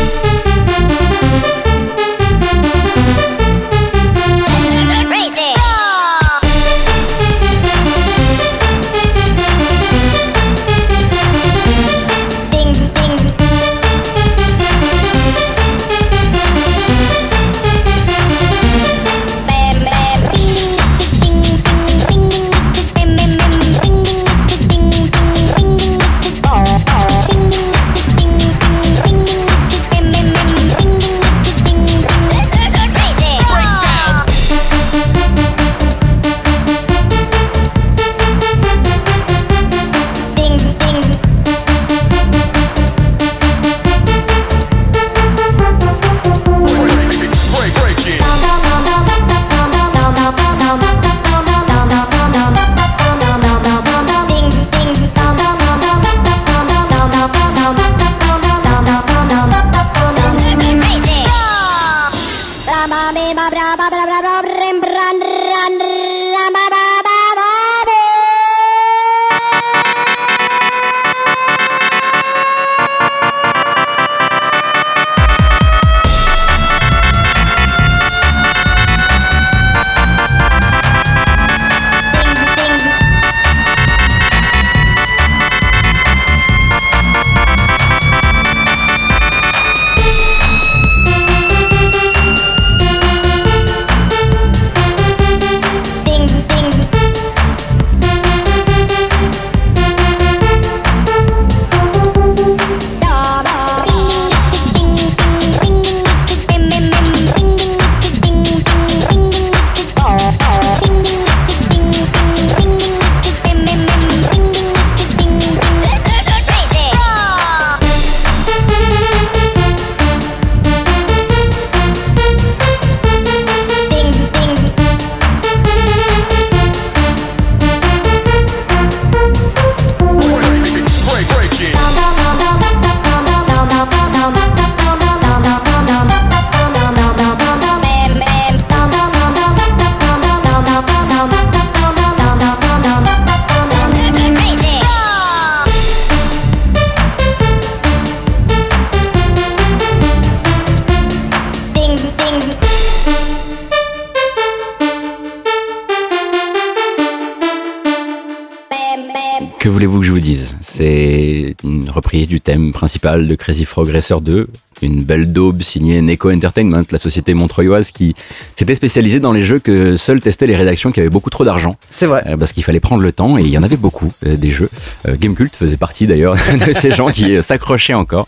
Speaker 2: Principal de Crazy Frog Racer 2, une belle daube signée Neko Entertainment, la société montreuilloise qui s'était spécialisée dans les jeux que seuls testaient les rédactions qui avaient beaucoup trop d'argent,
Speaker 1: C'est vrai.
Speaker 2: euh, parce qu'il fallait prendre le temps et il y en avait beaucoup euh, des jeux. Euh, Gamecult faisait partie d'ailleurs [laughs] de ces gens qui euh, s'accrochaient encore.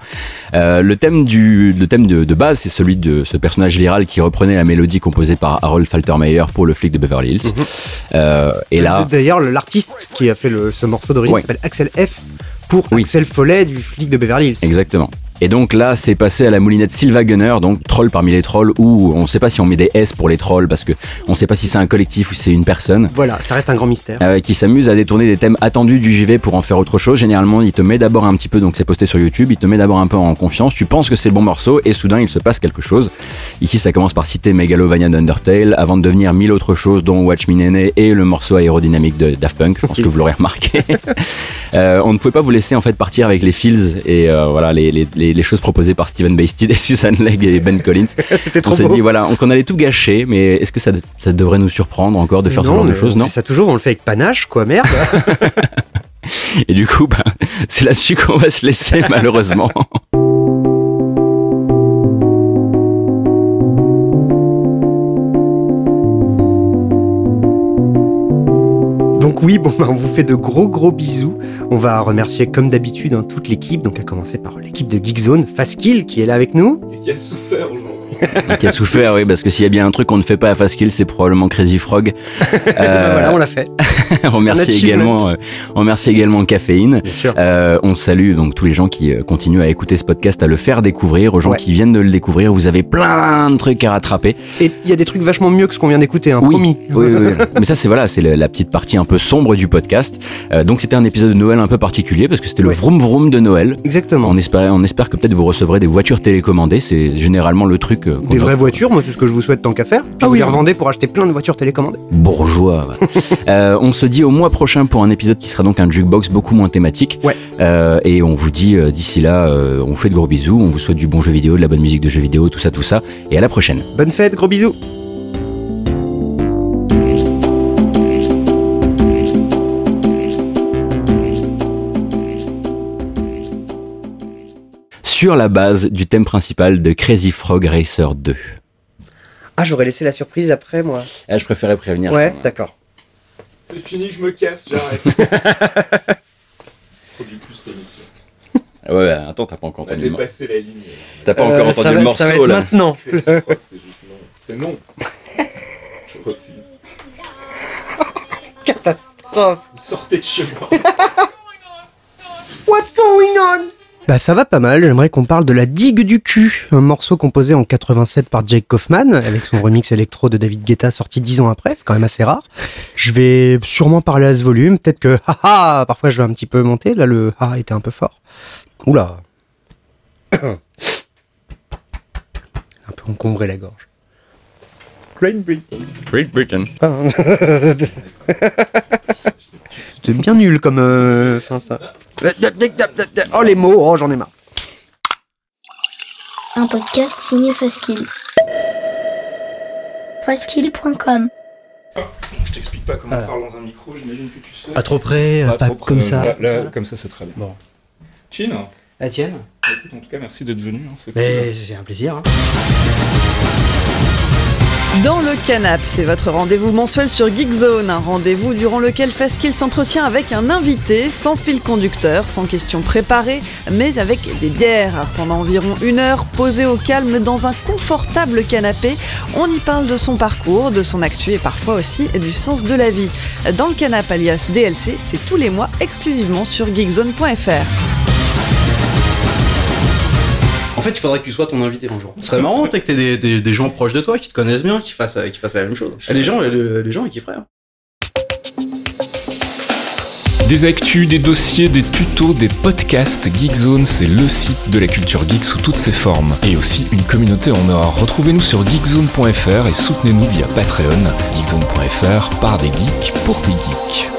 Speaker 2: Le thème du le thème de, de base, c'est celui de ce personnage viral qui reprenait la mélodie composée par Harold Faltermeyer pour le flic de Beverly Hills. Euh, et là,
Speaker 1: D'ailleurs, l'artiste qui a fait le- ce morceau d'origine
Speaker 2: Ouais.
Speaker 1: s'appelle Axel F pour
Speaker 2: Oui.
Speaker 1: Axel Follet du flic de Beverly Hills.
Speaker 2: Exactement. Et donc là, c'est passé à la moulinette Silva Gunner, donc troll parmi les trolls, où on ne sait pas si on met des S pour les trolls, parce que on sait pas si c'est un collectif ou si c'est une personne.
Speaker 1: Voilà, ça reste un grand mystère.
Speaker 2: euh, qui s'amuse à détourner des thèmes attendus du JV pour en faire autre chose. Généralement, il te met d'abord un petit peu, donc c'est posté sur YouTube, il te met d'abord un peu en confiance, tu penses que c'est le bon morceau, et soudain il se passe quelque chose. Ici, ça commence par citer Megalovania d'Undertale, avant de devenir mille autres choses, dont Watch Me Nene et le morceau aérodynamique de Daft Punk. Je pense que vous l'aurez remarqué. [laughs] Euh, on ne pouvait pas vous laisser en fait partir avec les feels et euh, voilà les, les, les, les choses proposées par Steven Bastide et [laughs] Susan Legg et Ben Collins. [laughs]
Speaker 1: C'était
Speaker 2: On
Speaker 1: trop
Speaker 2: s'est
Speaker 1: beau.
Speaker 2: dit voilà, on- qu'on allait tout gâcher, mais est-ce que ça, ça devrait nous surprendre encore de faire ce genre de choses
Speaker 1: on
Speaker 2: Non.
Speaker 1: ça toujours, on le fait avec panache, quoi, merde. [laughs]
Speaker 2: Et du coup, bah, c'est là-dessus qu'on va se laisser malheureusement.
Speaker 1: Oui, bon, [laughs] bah, on vous fait de gros gros bisous. On va remercier comme d'habitude hein, toute l'équipe, donc à commencer par l'équipe de Geekzone, Fastkill qui est là avec nous.
Speaker 4: Et [laughs] qui a souffert
Speaker 2: oui, parce que s'il y a bien un truc qu'on ne fait pas à Fast Kill, c'est probablement Crazy Frog. [laughs] Euh,
Speaker 1: voilà, on l'a fait, [laughs]
Speaker 2: on remercie également, euh, on remercie également Caféine.
Speaker 1: bien sûr.
Speaker 2: Euh, on salue donc tous les gens qui euh, continuent à écouter ce podcast, à le faire découvrir, aux gens
Speaker 1: Ouais.
Speaker 2: qui viennent de le découvrir. Vous avez plein de trucs à rattraper.
Speaker 1: Et il y a des trucs vachement mieux que ce qu'on vient d'écouter, hein,
Speaker 2: Oui,
Speaker 1: promis.
Speaker 2: oui, oui, oui. Mais ça, c'est voilà, c'est la petite partie un peu sombre du podcast. Euh, donc c'était un épisode de Noël un peu particulier parce que c'était le
Speaker 1: Ouais.
Speaker 2: vroom vroom de Noël.
Speaker 1: Exactement.
Speaker 2: On espère, on espère que peut-être vous recevrez des voitures télécommandées. C'est généralement le truc. Euh,
Speaker 1: Des vraies voitures, moi c'est ce que je vous souhaite tant qu'à faire. Puis
Speaker 2: Ah
Speaker 1: vous
Speaker 2: oui.
Speaker 1: les revendez pour acheter plein de voitures télécommandées.
Speaker 2: bourgeois. [laughs] Euh, on se dit au mois prochain pour un épisode qui sera donc un jukebox beaucoup moins thématique.
Speaker 1: Ouais.
Speaker 2: Euh, et on vous dit euh, d'ici là, euh, on vous fait de gros bisous, on vous souhaite du bon jeu vidéo, de la bonne musique de jeux vidéo, tout ça, tout ça. Et à la prochaine.
Speaker 1: Bonne fête, gros bisous.
Speaker 2: Sur la base du thème principal de Crazy Frog Racer 2.
Speaker 1: Ah, j'aurais laissé la surprise après, moi.
Speaker 2: Ah, je préférais prévenir.
Speaker 1: Ouais, d'accord.
Speaker 4: C'est fini, je me casse, j'arrête. [laughs] Produit plus l'émission.
Speaker 2: Ouais, ouais, attends, t'as pas encore
Speaker 4: On a
Speaker 2: entendu
Speaker 4: dépassé la ligne.
Speaker 2: t'as pas
Speaker 1: Euh,
Speaker 2: encore entendu
Speaker 1: va-
Speaker 2: le
Speaker 1: Ça va
Speaker 2: morceau
Speaker 1: être
Speaker 2: là.
Speaker 1: maintenant.
Speaker 4: Crazy Frog, c'est juste non. C'est non. Je refuse.
Speaker 1: Catastrophe.
Speaker 4: Sortez de chez moi. [laughs]
Speaker 1: What's going on? Bah ça va pas mal, j'aimerais qu'on parle de La Digue du cul, un morceau composé en 87 par Jake Kaufman, avec son remix électro de David Guetta sorti 10 ans après, c'est quand même assez rare. Je vais sûrement parler à ce volume, peut-être que [laughs] haha, parfois je vais un petit peu monter, là le ha était un peu fort. Oula. [coughs] un peu encombré la gorge.
Speaker 2: Great Britain. [laughs]
Speaker 1: C'est bien nul comme euh, fin ça. Oh les mots, oh j'en ai marre.
Speaker 6: Un podcast signé Faskill. Faskill.com
Speaker 4: Je t'explique pas comment on parle dans un micro, j'imagine que tu sais.
Speaker 1: Pas trop près,
Speaker 4: Pas
Speaker 1: pas,
Speaker 4: trop près,
Speaker 1: comme ça.
Speaker 4: Là,
Speaker 1: comme
Speaker 4: là,
Speaker 1: ça.
Speaker 4: comme ça, c'est très bien.
Speaker 1: Bon.
Speaker 4: Chin,
Speaker 1: La tienne
Speaker 4: écoute, en tout cas, merci d'être venu. hein,
Speaker 1: Mais
Speaker 4: cool.
Speaker 1: c'est un plaisir. hein.
Speaker 7: Dans le canap, c'est votre rendez-vous mensuel sur Geekzone, un rendez-vous durant lequel Faskill s'entretient avec un invité, sans fil conducteur, sans questions préparées, mais avec des bières. Pendant environ une heure, posé au calme dans un confortable canapé, on y parle de son parcours, de son actu et parfois aussi du sens de la vie. Dans le canap alias DLC, c'est tous les mois exclusivement sur geekzone.fr.
Speaker 8: En fait, il faudrait que tu sois ton invité un jour. Ce serait marrant, que t'aies des, des, des gens proches de toi qui te connaissent bien, qui fassent, qui fassent la même chose. Et les gens, les, les gens, ils kifferaient. hein.
Speaker 4: Des actus, des dossiers, des tutos, des podcasts. Geekzone, c'est le site de la culture geek sous toutes ses formes. Et aussi une communauté en or. Retrouvez-nous sur geekzone.fr et soutenez-nous via Patreon. Geekzone.fr par des geeks pour des geeks.